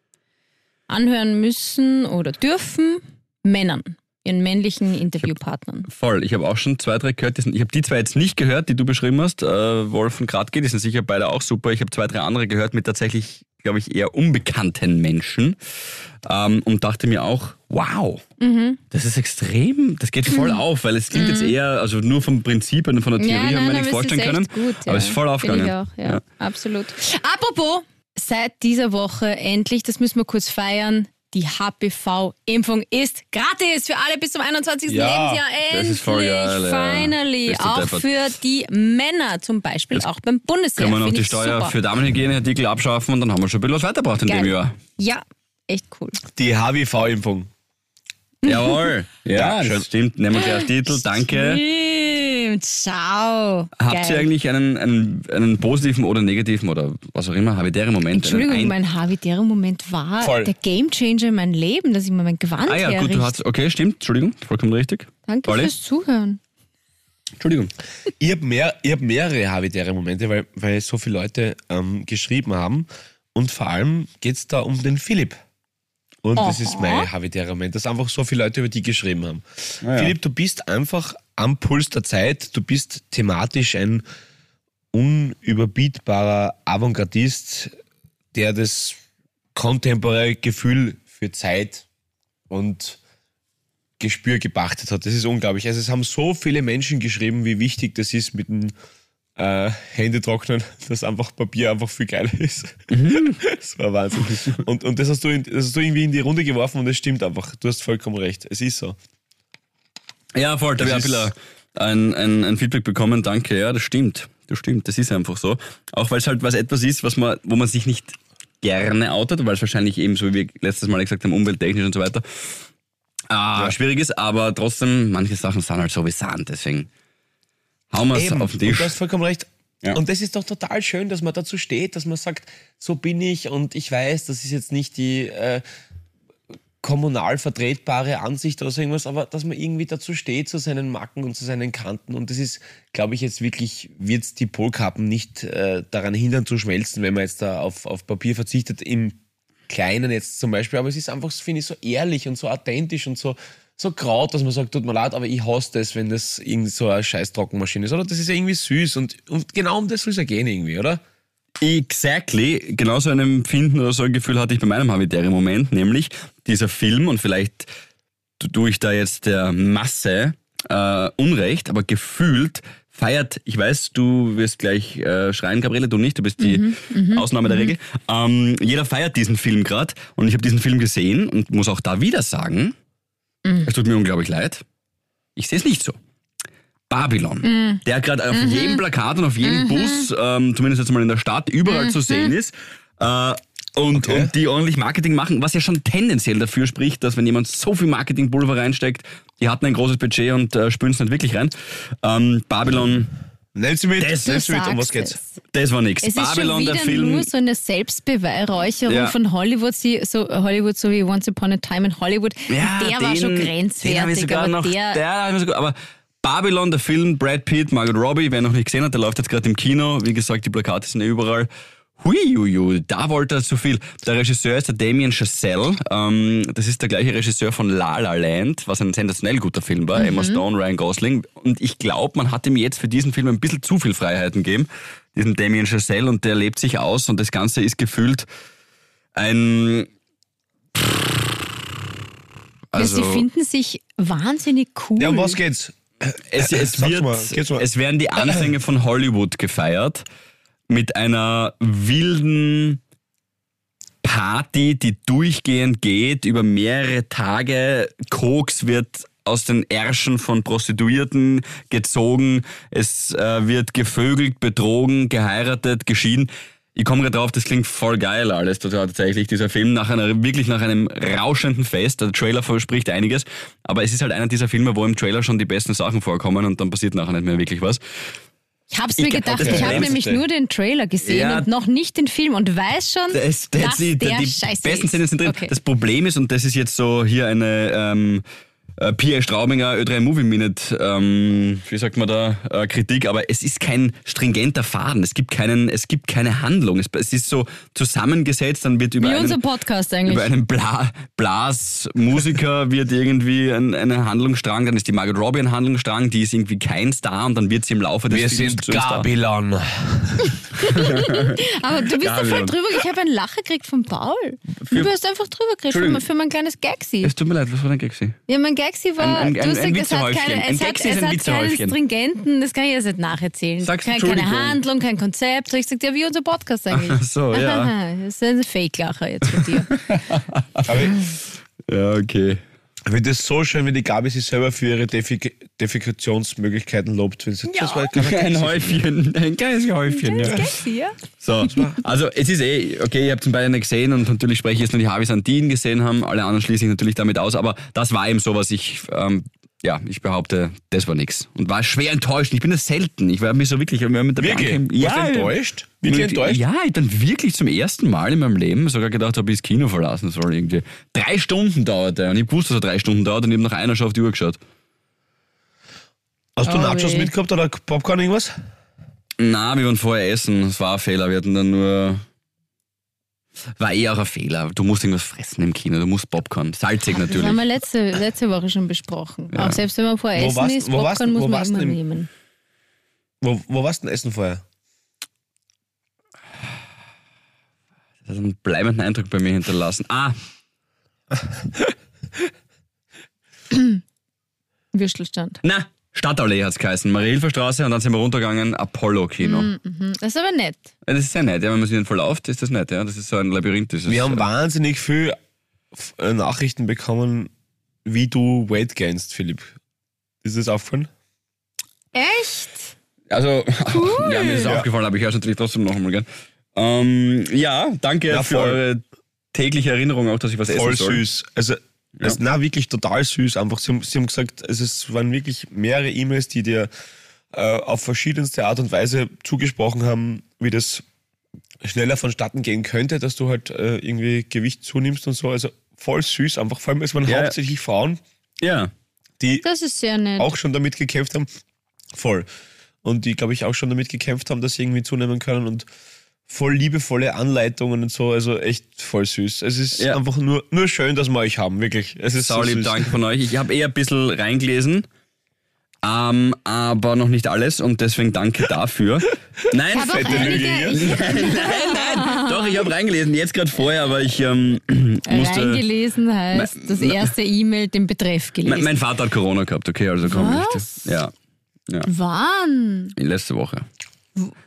anhören müssen oder dürfen, Männern, ihren männlichen Interviewpartnern. Voll. Ich habe auch schon zwei, drei gehört. Ich habe die zwei jetzt nicht gehört, die du beschrieben hast. Äh, Wolf und Kratke, die sind sicher beide auch super. Ich habe zwei, drei andere gehört mit tatsächlich, glaube ich, eher unbekannten Menschen. Ähm, und dachte mir auch, wow, Mhm. das ist extrem, das geht voll auf, weil es klingt jetzt eher, also nur vom Prinzip und von der Theorie haben wir nichts vorstellen können. Gut, ja. Aber es ist voll aufgegangen. Ich auch, ja, absolut. Apropos, seit dieser Woche endlich, das müssen wir kurz feiern, die HPV-Impfung ist gratis für alle bis zum 21. Ja, Lebensjahr. das Endlich, ist voll geil, ja. finally. Du Auch deppert. für die Männer, zum Beispiel auch beim Bundesheer. Können wir noch die Steuer super. für Damenhygieneartikel abschaffen und dann haben wir schon ein bisschen was weitergebracht in dem Geil. Jahr. Ja, echt cool. Die HWV-Impfung. Jawohl. Ja, schön. das stimmt. Nehmen wir gleich als Titel. Danke. Stimmt, schau. Habt Geil. ihr eigentlich einen, einen, einen positiven oder negativen oder was auch immer, habitären Moment? Entschuldigung, ein- mein Habitäre-Moment war Voll. der Gamechanger in meinem Leben, dass ich mir mein Gewand Ah ja, gut, herrichte. du hast, okay, stimmt, Entschuldigung, vollkommen richtig. Danke Olli? fürs Zuhören. Entschuldigung. Ich habe mehr, ich hab mehrere habitäre Momente, weil, weil so viele Leute ähm, geschrieben haben. Und vor allem geht es da um den Philipp. Und das ist mein habitärer Moment, dass einfach so viele Leute über die geschrieben haben. ja. Philipp, du bist einfach am Puls der Zeit. Du bist thematisch ein unüberbietbarer Avantgardist, der das kontemporäre Gefühl für Zeit und Gespür gepachtet hat. Das ist unglaublich. Also es haben so viele Menschen geschrieben, wie wichtig das ist mit dem äh, Hände trocknen, dass einfach Papier einfach viel geiler ist. das war Wahnsinn. Und, und das, hast du in, das hast du irgendwie in die Runde geworfen und es stimmt einfach. Du hast vollkommen recht. Es ist so. Ja, voll, da habe ich auch wieder ein, ein, ein Feedback bekommen, danke, ja, das stimmt. Das stimmt, das ist einfach so. Auch weil es halt was etwas ist, was man, wo man sich nicht gerne outet, weil es wahrscheinlich eben, so wie wir letztes Mal gesagt haben, umwelttechnisch und so weiter, ah, schwierig ist, aber trotzdem, manche Sachen sind halt so wie Sand, deswegen hauen wir es auf den Und Tisch. du hast vollkommen recht. Ja. Und das ist doch total schön, dass man dazu steht, dass man sagt, so bin ich und ich weiß, das ist jetzt nicht die äh, kommunal vertretbare Ansicht oder so irgendwas, aber dass man irgendwie dazu steht, zu seinen Macken und zu seinen Kanten. Und das ist, glaube ich, jetzt wirklich, wird die Polkappen nicht äh, daran hindern zu schmelzen, wenn man jetzt da auf, auf Papier verzichtet, im Kleinen jetzt zum Beispiel. Aber es ist einfach, finde ich, so ehrlich und so authentisch und so, so kraut, dass man sagt, tut mir leid, aber ich hasse das, wenn das irgendwie so eine scheiß Trockenmaschine ist. Oder das ist ja irgendwie süß und, und genau um das soll es ja gehen irgendwie, oder? Exactly. Genauso ein Empfinden oder so ein Gefühl hatte ich bei meinem habitären Moment, nämlich dieser Film und vielleicht tue ich da jetzt der Masse äh, Unrecht, aber gefühlt feiert, ich weiß, du wirst gleich äh, schreien, Gabriele, du nicht, du bist die Mhm, Ausnahme der Regel. Ähm, jeder feiert diesen Film gerade und ich habe diesen Film gesehen und muss auch da wieder sagen, Mhm. es tut mir unglaublich leid, ich sehe es nicht so. Babylon, Mhm. der gerade auf jedem Plakat und auf jedem Bus, ähm, zumindest jetzt mal in der Stadt, überall Mhm. zu sehen ist. Äh, und, Okay. und die ordentlich Marketing machen, was ja schon tendenziell dafür spricht, dass wenn jemand so viel Marketingpulver reinsteckt, die hatten ein großes Budget und äh, spülen es nicht wirklich rein. Ähm, Babylon, Nenn sie mit, Das- Du sie mit, um was geht's? es. das war nix. Es ist schon Babylon, wieder der Film. nur so eine Selbstbeweihräucherung Ja. von Hollywood, so Hollywood, so wie Once Upon a Time in Hollywood. Ja, der war den- schon hab ich grenzwertig, sogar aber noch, der, der sogar, aber Babylon, der Film, Brad Pitt, Margot Robbie, wer noch nicht gesehen hat, der läuft jetzt gerade im Kino. Wie gesagt, die Plakate sind ja überall. Huiuiui, da wollte er zu viel. Der Regisseur ist der Damien Chazelle. Ähm, das ist der gleiche Regisseur von La La Land, was ein sensationell guter Film war. Emma Stone, Ryan Gosling. Und ich glaube, man hat ihm jetzt für diesen Film ein bisschen zu viel Freiheiten gegeben. Diesen Damien Chazelle. Und der lebt sich aus. Und das Ganze ist gefühlt ein... Also, sie finden sich wahnsinnig cool. Ja, um was geht's? es, es, Sag's wird, mal, geht's mal. es werden die Anfänge von Hollywood gefeiert mit einer wilden Party, die durchgehend geht über mehrere Tage. Koks wird aus den Ärschen von Prostituierten gezogen. Es äh, wird gevögelt, betrogen, geheiratet, geschieden. Ich komme gerade drauf, das klingt voll geil alles tatsächlich. Dieser Film nach einer, wirklich nach einem rauschenden Fest. Der Trailer verspricht einiges. Aber es ist halt einer dieser Filme, wo im Trailer schon die besten Sachen vorkommen und dann passiert nachher nicht mehr wirklich was. Ich hab's Ich mir gedacht, ich habe nämlich nur den Trailer gesehen Ja. und noch nicht den Film und weiß schon, Das, dass das, die, der die scheiße besten. Szenen sind drin. Okay. Das Problem ist, und das ist jetzt so hier eine ähm, äh, Pierre Straubinger Ö3 Movie Minute, ähm, wie sagt man da, äh, Kritik, aber es ist kein stringenter Faden. Es gibt keinen, es gibt keine Handlung. Es, es ist so zusammengesetzt, dann wird über Wie einen, unser Podcast eigentlich. über einen Bla Blasmusiker wird irgendwie ein, eine Handlungsstrang, dann ist die Margot Robbie ein Handlungsstrang, die ist irgendwie kein Star und dann wird sie im Laufe des Wir Films sind. Babylon. Aber du bist Ja, da voll drüber. Ich habe einen Lacher gekriegt von Paul. Für- du hast einfach drüber gekriegt für, mein- für mein kleines Gagsi. Es tut mir leid, was war denn Gexi? Ja, mein Gagsi war, Ein- ein- du ein- ein gesagt, es hat, keine, Ein es hat, es hat keinen stringenten, das kann ich jetzt nicht nacherzählen. Sag's, Kein, keine Entschuldigung. Handlung, kein Konzept. Ich gesagt, ja, wie unser Podcast eigentlich. Ach so, ja. Das ist ein Fake-Lacher jetzt für dir. Ja, okay. Finde es so schön, wenn die Gabi sich selber für ihre Defik Defikationsmöglichkeiten lobt. Wenn sie, das war kein Ein Häufchen, ein kleines Häufchen, ja. Ja? So, also es ist eh, okay, ihr habt es beide nicht gesehen und natürlich spreche ich jetzt nur die Harvis an die ihn gesehen haben, alle anderen schließe ich natürlich damit aus, aber das war eben so, was ich, ähm, ja, ich behaupte, das war nix. Und war schwer enttäuscht. Ich bin das selten. Ich war mir so wirklich, ich war mit der Wirklich? Bianca- Warst du enttäuscht? Wirklich Mit- enttäuscht? Ja, ich dann wirklich zum ersten Mal in meinem Leben sogar gedacht habe, ich das Kino verlassen soll irgendwie. Drei Stunden dauerte und ich wusste, dass er drei Stunden dauert und ich habe nach einer schon auf die Uhr geschaut. Hast du Oh Nachos weh. mitgehabt oder Popcorn irgendwas? Na, wir waren vorher essen. Das war ein Fehler. Wir hatten dann nur. War eh auch ein Fehler. Du musst irgendwas fressen im Kino. Du musst Popcorn. Salzig Das haben natürlich. wir letzte, letzte Woche schon besprochen. Auch selbst wenn man vor Wo Essen warst- ist, wo warst- Popcorn muss man immer im- nehmen. Wo, wo warst du denn essen vorher? Das hat einen bleibenden Eindruck bei mir hinterlassen. Ah, Würstelstand. na, Stadtallee hat's geheißen. Marie-Hilfer-Straße und dann sind wir runtergegangen, Apollo-Kino. Mhm. Das ist aber nett. Ja, Das ist sehr nett. Ja, wenn man sich den verlauft, ist das nett. Ja, das ist so ein Labyrinth. Das ist, Wir haben äh, wahnsinnig viel äh, Nachrichten bekommen, wie du Weight gainst, Philipp. Ist das aufgefallen? Echt? Also, ja, mir ist es Ja. aufgefallen, aber ich höre es natürlich trotzdem noch einmal gern. Ähm, ja, danke Ja, für voll. eure tägliche Erinnerung auch, dass ich was Voll essen soll. süß. Also, es, na, wirklich total süß. Einfach, sie haben, sie haben gesagt, es ist, waren wirklich mehrere E-Mails, die dir äh, auf verschiedenste Art und Weise zugesprochen haben, wie das schneller vonstatten gehen könnte, dass du halt äh, irgendwie Gewicht zunimmst und so. Also voll süß. Einfach, vor allem, es waren Ja. hauptsächlich Frauen, Ja, die Das ist sehr nett. auch schon damit gekämpft haben. Voll. Und die, glaube ich, auch schon damit gekämpft haben, dass sie irgendwie zunehmen können und voll liebevolle Anleitungen und so. Also echt voll süß. Es ist Ja. einfach nur, nur schön, dass wir euch haben, wirklich. Es ist so Saulieb, süß. danke von euch. Ich habe eher ein bisschen reingelesen, ähm, aber noch nicht alles und deswegen danke dafür. Nein, Ich fette Lüge. ich, nein, nein, doch, ich habe reingelesen, jetzt gerade vorher, aber ich ähm, musste... reingelesen heißt, das erste E-Mail den Betreff gelesen. Mein, mein Vater hat Corona gehabt, okay, also komm Was? nicht. Ja. Wann? Letzte Woche.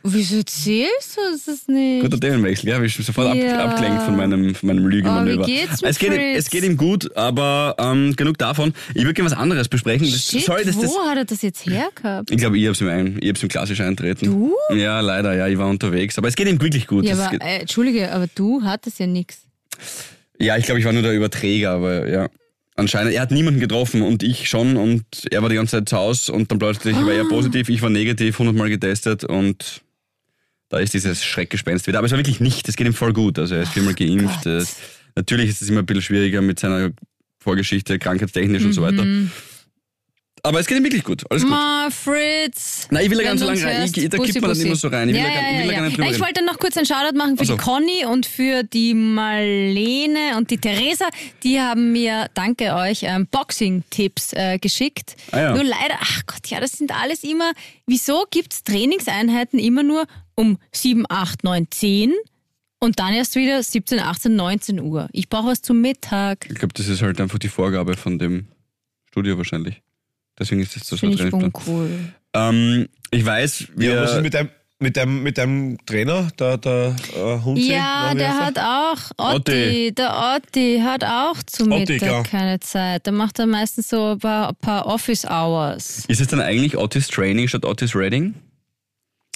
Wieso erzählst du das nicht? Guter Themenwechsel, ja, ich schon sofort Ja. ab, abgelenkt von meinem, von meinem Lügenmanöver. Oh, wie geht's es, geht Fritz? es geht ihm gut, aber ähm, genug davon. Ich würde gerne was anderes besprechen. Das, Shit, sorry, dass wo das, hat er das jetzt hergehabt? ich glaube, ich habe es ihm, ein, ich hab's ihm klassisch eintreten. Du? Ja, leider, ja, ich war unterwegs. Aber es geht ihm wirklich gut. Ja, Es aber, geht, äh, Entschuldige, aber du hattest ja nichts. ja ich glaube, ich war nur der Überträger, aber ja. Anscheinend, er hat niemanden getroffen und ich schon und er war die ganze Zeit zu Hause und dann plötzlich war Ah. er positiv, ich war negativ, hundertmal getestet und da ist dieses Schreckgespenst wieder. Aber es war wirklich nicht, es geht ihm voll gut. Also er ist viermal geimpft. Gott. Natürlich ist es immer ein bisschen schwieriger mit seiner Vorgeschichte, krankheitstechnisch und so weiter. Aber es geht ihm wirklich gut, alles gut. Ma, Fritz. Nein, ich will da ganz so lange rein. Ich, da Bussi, kippt man dann immer so rein. Ich will, ja, da, gar- ich will da gar nicht drüber Ich reden. wollte noch kurz einen Shoutout machen für Ach so. die Conny und für die Marlene und die Theresa. Die haben mir, danke euch, ähm, Boxing-Tipps äh, geschickt. Ah, ja. Nur leider, ach Gott, ja, das sind alles immer, wieso gibt es Trainingseinheiten immer nur um 7, 8, 9, 10 und dann erst wieder 17, 18, 19 Uhr? Ich brauche was zum Mittag. Ich glaube, das ist halt einfach die Vorgabe von dem Studio wahrscheinlich. Deswegen ist das so Finde ich uncool. Ähm, ich weiß, wir. Ja, was ist mit deinem, mit deinem, mit deinem Trainer, der, der äh, Hund? Ja, der hat auch, Otti, Otti. der Otti hat auch zu Otti, Mittag klar. keine Zeit. Da macht er meistens so ein paar, ein paar Office-Hours. ist es dann eigentlich Otis Training statt Otis Reading?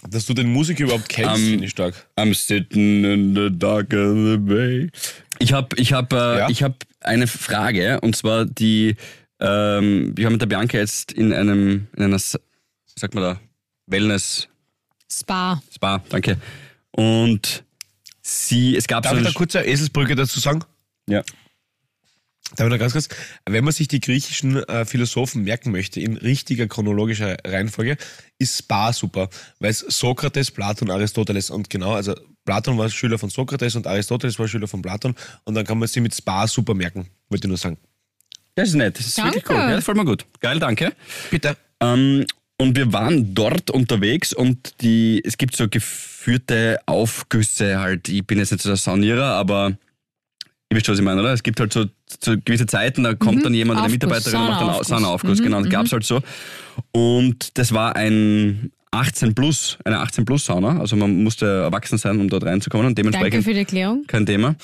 Dass du den Musiker überhaupt kennst, Ähm, finde ich stark. I'm sitting in the dark of the bay. Ich habe ich hab, äh, Ja? ich hab eine Frage und zwar die, ähm, wir haben mit der Bianca jetzt in einem, in einer, wie sagt man da, Wellness Spa. Spa, danke. Und sie, es gab Darf so ich da kurz eine Eselsbrücke dazu sagen? ja, Darf ich da ganz kurz, wenn man sich die griechischen äh, Philosophen merken möchte, in richtiger chronologischer Reihenfolge, ist Spa super, weil es Sokrates, Platon, Aristoteles und genau, also Platon war Schüler von Sokrates und Aristoteles war Schüler von Platon und dann kann man sie mit Spa super merken, wollte ich nur sagen. Das ist nett, das ist wirklich Danke. cool. Ja, das gefällt mir gut. Geil, danke. Bitte. Ähm, und wir waren dort unterwegs und die, es gibt so geführte Aufgüsse halt. Ich bin jetzt nicht so der Saunierer, aber ihr wisst schon, was ich meine, oder? Es gibt halt so, so gewisse Zeiten, da kommt dann jemand, eine Mitarbeiterin und macht dann Au- Saunaaufguss. Saunaaufguss. Genau, das gab's halt so. Und das war ein 18 plus, eine 18 plus Sauna. Also man musste erwachsen sein, um dort reinzukommen und Danke dementsprechend für die Erklärung. kein Thema.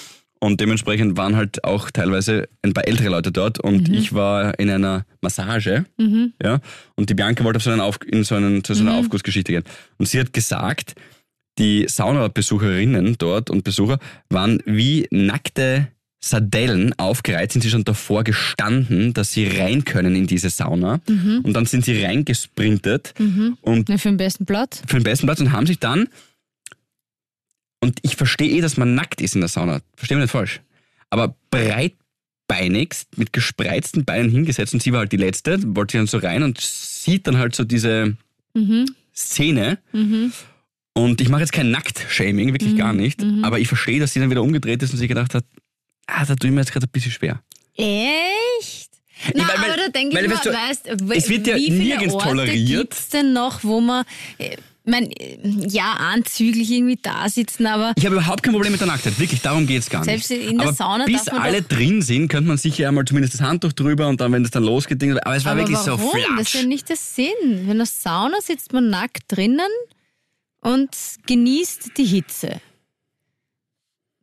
Und dementsprechend waren halt auch teilweise ein paar ältere Leute dort und ich war in einer Massage. Ja, und die Bianca wollte auf so einen Auf, in so, einen, zu so einer Aufgussgeschichte gehen. Und sie hat gesagt, die Saunabesucherinnen dort und Besucher waren wie nackte Sardellen aufgereiht, sind sie schon davor gestanden, dass sie rein können in diese Sauna. Und dann sind sie reingesprintet und Ja, für den besten Platz. für den besten Platz und haben sich dann, verstehe eh, dass man nackt ist in der Sauna, verstehe mich nicht falsch, aber breitbeinigst mit gespreizten Beinen hingesetzt und sie war halt die Letzte, wollte dann so rein und sieht dann halt so diese Szene. Und ich mache jetzt kein Nackt-Shaming, wirklich gar nicht, aber ich verstehe, dass sie dann wieder umgedreht ist und sich gedacht hat, ah, da tue ich mir jetzt gerade ein bisschen schwer. Echt? Na, weil- weil- aber da denke ich weißt mal, du, weißt, es wird ja wie viele nirgends Orte toleriert. gibt's denn noch, wo man, äh, mein, ja, anzüglich irgendwie da sitzen, aber Ich habe überhaupt kein Problem mit der Nacktheit, wirklich, darum geht's gar nicht. Selbst in der aber Sauna bis alle drin sind, könnte man sicher einmal zumindest das Handtuch drüber und dann, wenn das dann losgeht, aber es war Aber wirklich warum? so Das ist flatsch. ja nicht der Sinn. In der Sauna sitzt man nackt drinnen und genießt die Hitze.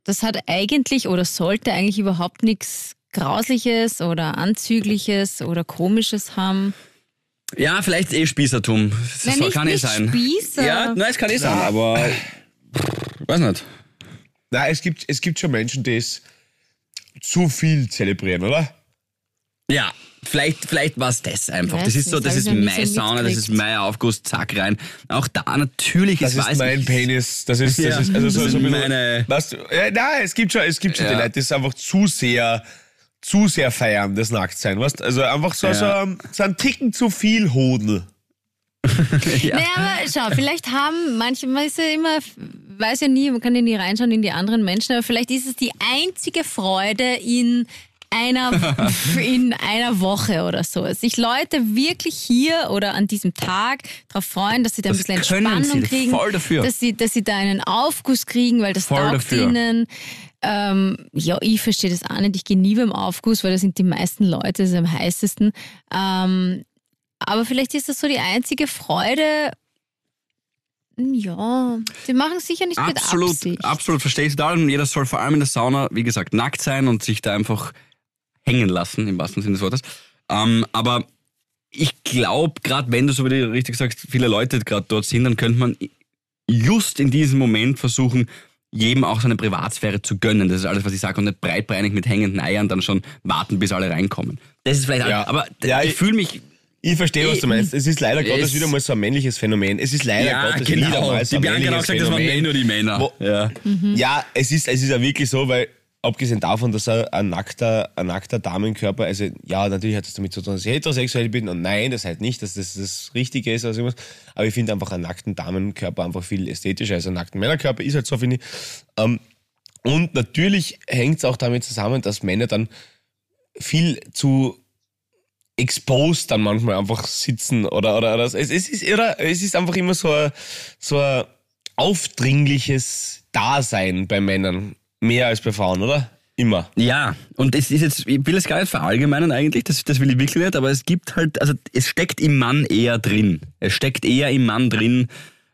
Das hat eigentlich oder sollte eigentlich überhaupt nichts Grausliches oder Anzügliches oder Komisches haben. Ja, vielleicht eh Spießertum. Das Nein, soll- nicht- kann eh nicht sein. Spießer. Ja, nein, es kann eh sein, aber weiß nicht. Nein, es gibt, es gibt schon Menschen, die es zu viel zelebrieren, oder? Ja, vielleicht, vielleicht war es das einfach. Weiß das ist so, nicht, das hab ist ich noch nie so meine Sauna, das ist mitgekriegt. mein Aufguss, zack rein. Auch da natürlich, Das es ist weiß mein ich- Penis. Das ist, das Ja, ist also so, das so ein sind bisschen- meine- Weißt du, ja, nein, es gibt schon, es gibt schon Ja. die Leute, die es einfach zu sehr, zu sehr feiern, das Nacktsein. Weißt? Also einfach so, Ja. so, so ein Ticken zu viel Hoden. Ja. Naja, aber schau, vielleicht haben manche, man ist ja immer, weiß ja nie, man kann ja nie reinschauen in die anderen Menschen, aber vielleicht ist es die einzige Freude in einer, in einer Woche oder so. Sich Leute wirklich hier oder an diesem Tag darauf freuen, dass sie da ein bisschen Entspannung sie, kriegen. voll dafür. Dass sie, dass sie da einen Aufguss kriegen, weil das Voll taugt dafür. ihnen. Ähm, ja, ich verstehe das auch nicht. Ich gehe nie beim Aufguss, weil da sind die meisten Leute das ist am heißesten. Ähm, Aber vielleicht ist das so die einzige Freude. Ja, sie machen es sicher nicht mit Absolut, Absicht. absolut, verstehe ich. Und jeder soll vor allem in der Sauna, wie gesagt, nackt sein und sich da einfach hängen lassen, im wahrsten Sinne des Wortes. Ähm, aber ich glaube, gerade wenn du so wie du richtig sagst, viele Leute gerade dort sind, dann könnte man just in diesem Moment versuchen, jedem auch seine Privatsphäre zu gönnen. Das ist alles, was ich sage. Und nicht breitbeinig mit hängenden Eiern dann schon warten, bis alle reinkommen. Das ist vielleicht, Ja. aber Ja, ich ich- fühle mich, Ich verstehe, was du meinst. Es ist leider Gottes Es- wieder mal so ein männliches Phänomen. Es ist leider ja, Gottes wieder genau. mal so Die ein Bianca hat auch männliches gesagt, das waren Phänomen. eh nur die Männer. Wo- ja. Ja, es ist, es ist ja wirklich so, weil abgesehen davon, dass er ein nackter, ein nackter Damenkörper, also ja, natürlich hat es damit zu tun, dass ich heterosexuell bin und nein, das halt nicht, dass das das Richtige ist oder irgendwas, aber ich finde einfach einen nackten Damenkörper einfach viel ästhetischer als einen nackten Männerkörper, ist halt so, finde ich. Ähm, und natürlich hängt es auch damit zusammen, dass Männer dann viel zu exposed dann manchmal einfach sitzen oder, oder, oder es, es, ist, irre, es ist einfach immer so ein, so ein aufdringliches Dasein bei Männern. Mehr als bei Frauen, oder? Immer. Ja, und es ist jetzt, ich will es gar nicht verallgemeinern eigentlich, das, das will ich wirklich nicht, aber es gibt halt, also es steckt im Mann eher drin. Es steckt eher im Mann drin,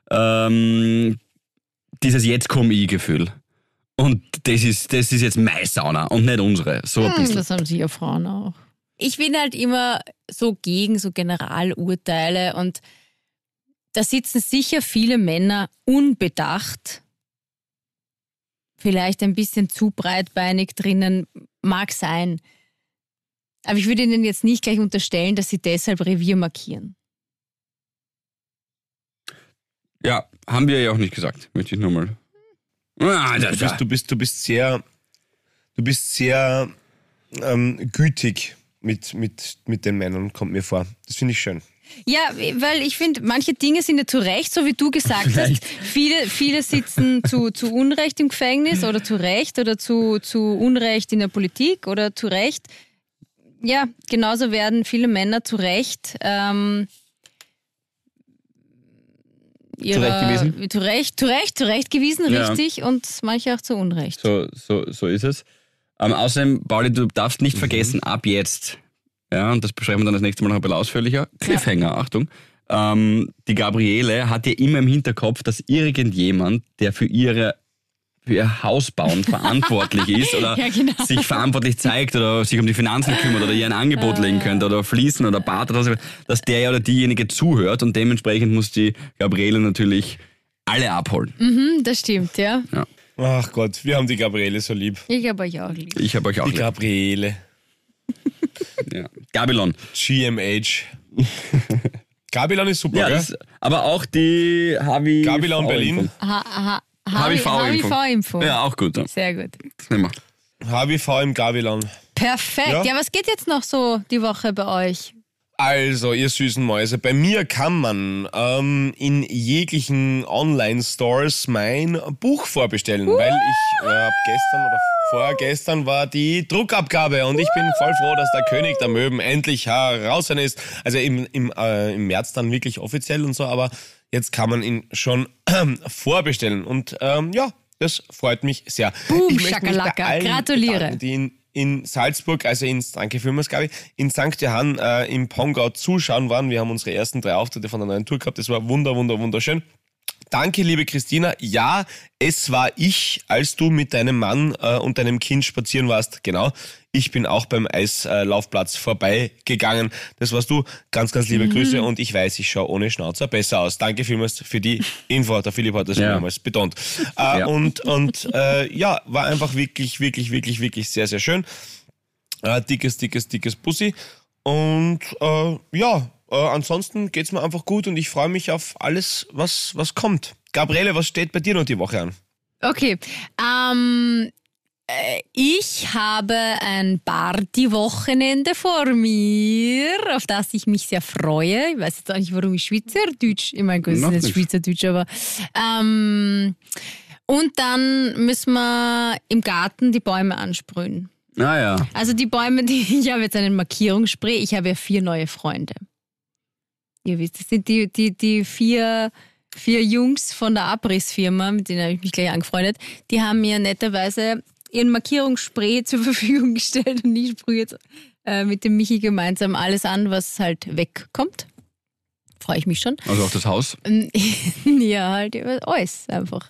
ähm, dieses Jetzt komm ich Gefühl. Und das ist, das ist jetzt meine Sauna und nicht unsere. So ein Hm, bisschen. das haben sicher Frauen auch. Ich bin halt immer so gegen so Generalurteile und da sitzen sicher viele Männer unbedacht, vielleicht ein bisschen zu breitbeinig drinnen, mag sein. Aber ich würde ihnen jetzt nicht gleich unterstellen, dass sie deshalb Revier markieren. Ja, haben wir ja auch nicht gesagt, möchte ich nur mal. Ah, Du bist, du bist, du bist sehr, du bist sehr ähm, gütig mit, mit, mit den Männern, kommt mir vor. Das finde ich schön. Ja, weil ich finde, manche Dinge sind ja zu Recht, so wie du gesagt hast. Vielleicht. Viele, viele sitzen zu, zu Unrecht im Gefängnis oder zu Recht oder zu, zu Unrecht in der Politik oder zu Recht. Ja, genauso werden viele Männer zu Recht ähm, Zurechtgewiesen? Zu Recht, zu Recht, zu Recht gewiesen, Ja. richtig, und manche auch zu Unrecht. So, so, so ist es. Ähm, außerdem, Pauli, du darfst nicht vergessen, ab jetzt, ja, und das besprechen wir dann das nächste Mal noch ein bisschen ausführlicher, Cliffhanger, Achtung, ähm, die Gabriele hat ja immer im Hinterkopf, dass irgendjemand, der für ihre für ihr Hausbauen verantwortlich ist oder Ja, genau. sich verantwortlich zeigt oder sich um die Finanzen kümmert oder ihr ein Angebot legen könnte oder fließen oder Bad oder so, dass der oder diejenige zuhört und dementsprechend muss die Gabriele natürlich alle abholen. Hm, das stimmt, ja. Ach Gott, wir haben die Gabriele so lieb. Ich habe euch auch lieb. Ich habe euch auch Die lieb. Gabriele. Ja. Gabilon. GMH. Gabilon ist super, Ja, gell? das, aber auch die HW. Gabilon Berlin. Ha, ha. HIV-Impfung. Ja, auch gut. Ja. Sehr gut. HWV im Gabilon. Perfekt. Ja. Ja. was geht jetzt noch so die Woche bei euch? Also, ihr süßen Mäuse, bei mir kann man ähm, in jeglichen Online-Stores mein Buch vorbestellen, weil ich äh, ab gestern oder vorgestern war die Druckabgabe und ich bin voll froh, dass der König der Möwen endlich heraus ist. Also im, im, äh, im März dann wirklich offiziell und so, aber jetzt kann man ihn schon vorbestellen und ähm, ja, das freut mich sehr. Boom, ich Schakalaka. allen Gratuliere. bedanken, in, Salzburg, also in, danke vielmals, Gabi, in St. Johann äh, im Pongau zuschauen waren. Wir haben unsere ersten drei Auftritte von der neuen Tour gehabt. Das war wunder, wunder, wunderschön. Danke, liebe Christina. Ja, es war ich, als du mit deinem Mann äh, und deinem Kind spazieren warst. Genau. Ich bin auch beim Eislaufplatz vorbeigegangen. Das warst du. Ganz, ganz liebe Grüße und ich weiß, ich schaue ohne Schnauzer besser aus. Danke vielmals für die Info. Der Philipp hat das Ja. mehrmals betont. Äh, Ja. Und, und äh, ja, war einfach wirklich, wirklich, wirklich, wirklich sehr, sehr schön. Äh, dickes, dickes, dickes Bussi. Und äh, ja, äh, ansonsten geht's mir einfach gut und ich freue mich auf alles, was, was kommt. Gabriele, was steht bei dir noch die Woche an? Okay. Ähm, äh, ich habe ein Party-Wochenende vor mir, auf das ich mich sehr freue. Ich weiß jetzt auch nicht, warum ich Schweizerdeutsch, ich meine, gut, es ist nichts. Schweizerdeutsch, aber ähm, und dann müssen wir im Garten die Bäume ansprühen. Ah ja. Also die Bäume, die, ich habe jetzt einen Markierungsspray. Ich habe ja vier neue Freunde. Ihr wisst, das sind die, die, die vier, vier Jungs von der Abrissfirma, mit denen habe ich mich gleich angefreundet. Die haben mir netterweise ihren Markierungsspray zur Verfügung gestellt und ich sprühe jetzt äh, mit dem Michi gemeinsam alles an, was halt wegkommt. freue ich mich schon. Also auch das Haus. ja, halt über alles einfach.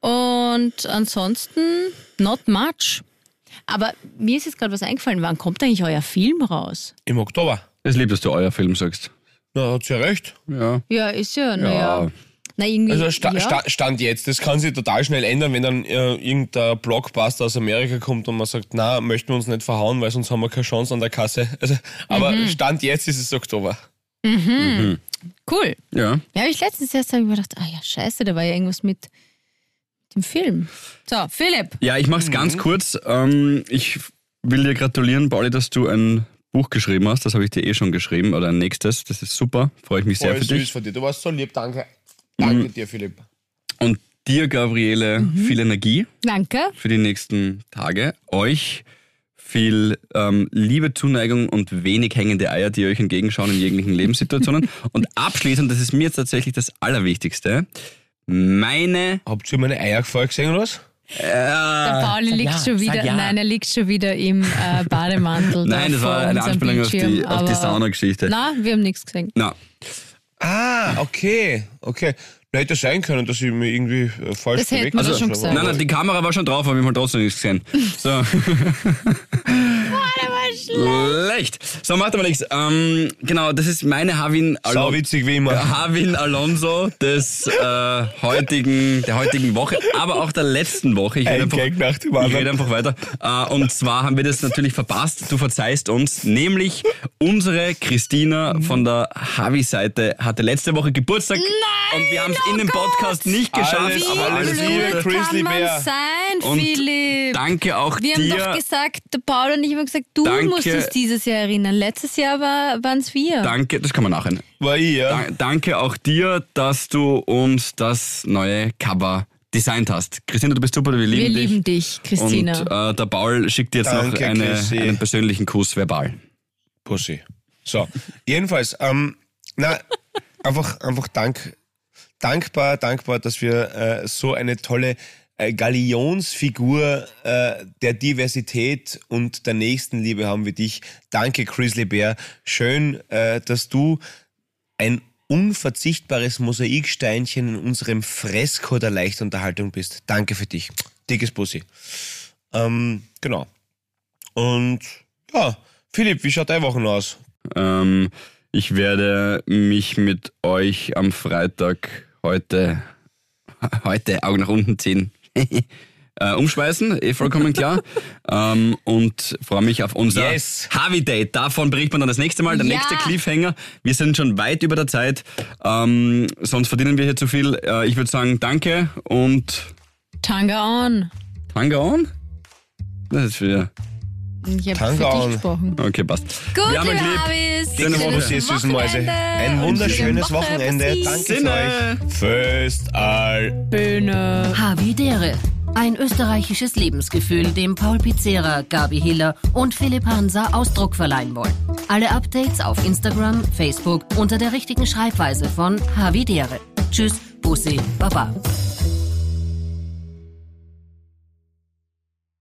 Und ansonsten not much. Aber mir ist jetzt gerade was eingefallen. Wann kommt eigentlich euer Film raus? Im Oktober. Es liebt, dass du euer Film sagst. Na, hat sie ja recht. Ja. Ja, ist ja, naja. Ja. Na, irgendwie. Also sta ja. sta Stand jetzt, das kann sich total schnell ändern, wenn dann äh, irgendein Blockbuster aus Amerika kommt und man sagt, na, möchten wir uns nicht verhauen, weil sonst haben wir keine Chance an der Kasse. Also, aber Mhm. Stand jetzt ist es Oktober. Cool. Ja. Ja, habe ich letztens erst ich mir gedacht, ah ja, scheiße, da war ja irgendwas mit dem Film. So, Philipp. Ja, ich mach's ganz kurz. Ähm, ich will dir gratulieren, Pauli, dass du ein Buch geschrieben hast. Das habe ich dir eh schon geschrieben. Oder ein nächstes. Das ist super. Freue ich mich sehr Voll für süß dich. von dir. Du warst so lieb, danke. Danke dir, Philipp. Und dir, Gabriele, viel Energie Danke. für die nächsten Tage. Euch viel ähm, Liebe, Zuneigung und wenig hängende Eier, die euch entgegenschauen in jeglichen Lebenssituationen. und abschließend, das ist mir jetzt tatsächlich das Allerwichtigste, meine Habt ihr meine Eiergefolge gesehen oder was? Der Pauli liegt ja, schon wieder, ja. nein, er liegt schon wieder im äh, Bademantel. Nein, das war eine Anspielung auf die, auf die Sauna-Geschichte. Na, wir haben nichts gesehen. Na, Ah, okay. Okay. Na, hätte sein können, dass ich mich irgendwie äh, falsch Das bewegt habe. doch schon gesagt. Nein, nein, die Kamera war schon drauf, aber wir haben trotzdem nichts gesehen. So. schlecht. So, macht aber nichts. Ähm, genau, das ist meine Havin, Sau Alo witzig wie immer. Havin Alonso des äh, heutigen, der heutigen Woche, aber auch der letzten Woche. Ich rede Ein einfach, Gag nach dem ich rede einfach weiter. Äh, und zwar haben wir das natürlich verpasst. Du verzeihst uns. Nämlich unsere Christina von der Havi-Seite hatte letzte Woche Geburtstag. und wir haben es in dem Podcast nicht geschafft. Alles, aber alles Liebe. Grizzly kann man Bear. sein, Und Philipp? Danke auch Wir haben dir. doch gesagt, der Paul und ich haben gesagt, du Danke. musst uns dieses Jahr erinnern. Letztes Jahr war, waren es wir. Danke, das kann man nachher. War ich, ja. Da- Danke auch dir, dass du uns das neue Cover designt hast. Christina, du bist super, wir lieben wir dich. lieben dich, Christina. Und äh, der Paul schickt dir jetzt noch Danke, eine, Chrissy. einen persönlichen Kuss verbal. Pussy. So, jedenfalls, ähm, na, einfach, einfach dank, dankbar, dankbar, dass wir äh, so eine tolle äh, Galionsfigur äh, der Diversität und der Nächstenliebe haben wie dich. Danke, Grizzly Bear. Schön, äh, dass du ein unverzichtbares Mosaiksteinchen in unserem Fresko der Leichtunterhaltung bist. Danke für dich. Dickes Bussi. Ähm, genau. Und ja, Philipp, wie schaut deine Woche aus? Ähm, ich werde mich mit euch am Freitag heute, heute Augen nach unten ziehen, äh, umschmeißen, eh vollkommen klar. ähm, und freue mich auf unser Yes. Harvey Date. Davon berichtet man dann das nächste Mal, der Ja. nächste Cliffhanger. Wir sind schon weit über der Zeit, ähm, sonst verdienen wir hier zu viel. Äh, ich würde sagen, danke und Tanga on. Tanga on? Das ist für. Ich habe für dich gesprochen. Okay, passt. Gut, wir haben euch liebe lieb. Habis. Schöne Woche. Ihr süßen Mäuse. Ein Und wunderschönes schöne Woche. Wochenende. Danke Sinne. euch. Fest all. Bühne. Havidere. Ein österreichisches Lebensgefühl, dem Paul Pizzera, Gabi Hiller und Philipp Hansa Ausdruck verleihen wollen. Alle Updates auf Instagram, Facebook unter der richtigen Schreibweise von Havidere. Tschüss, Bussi, Baba.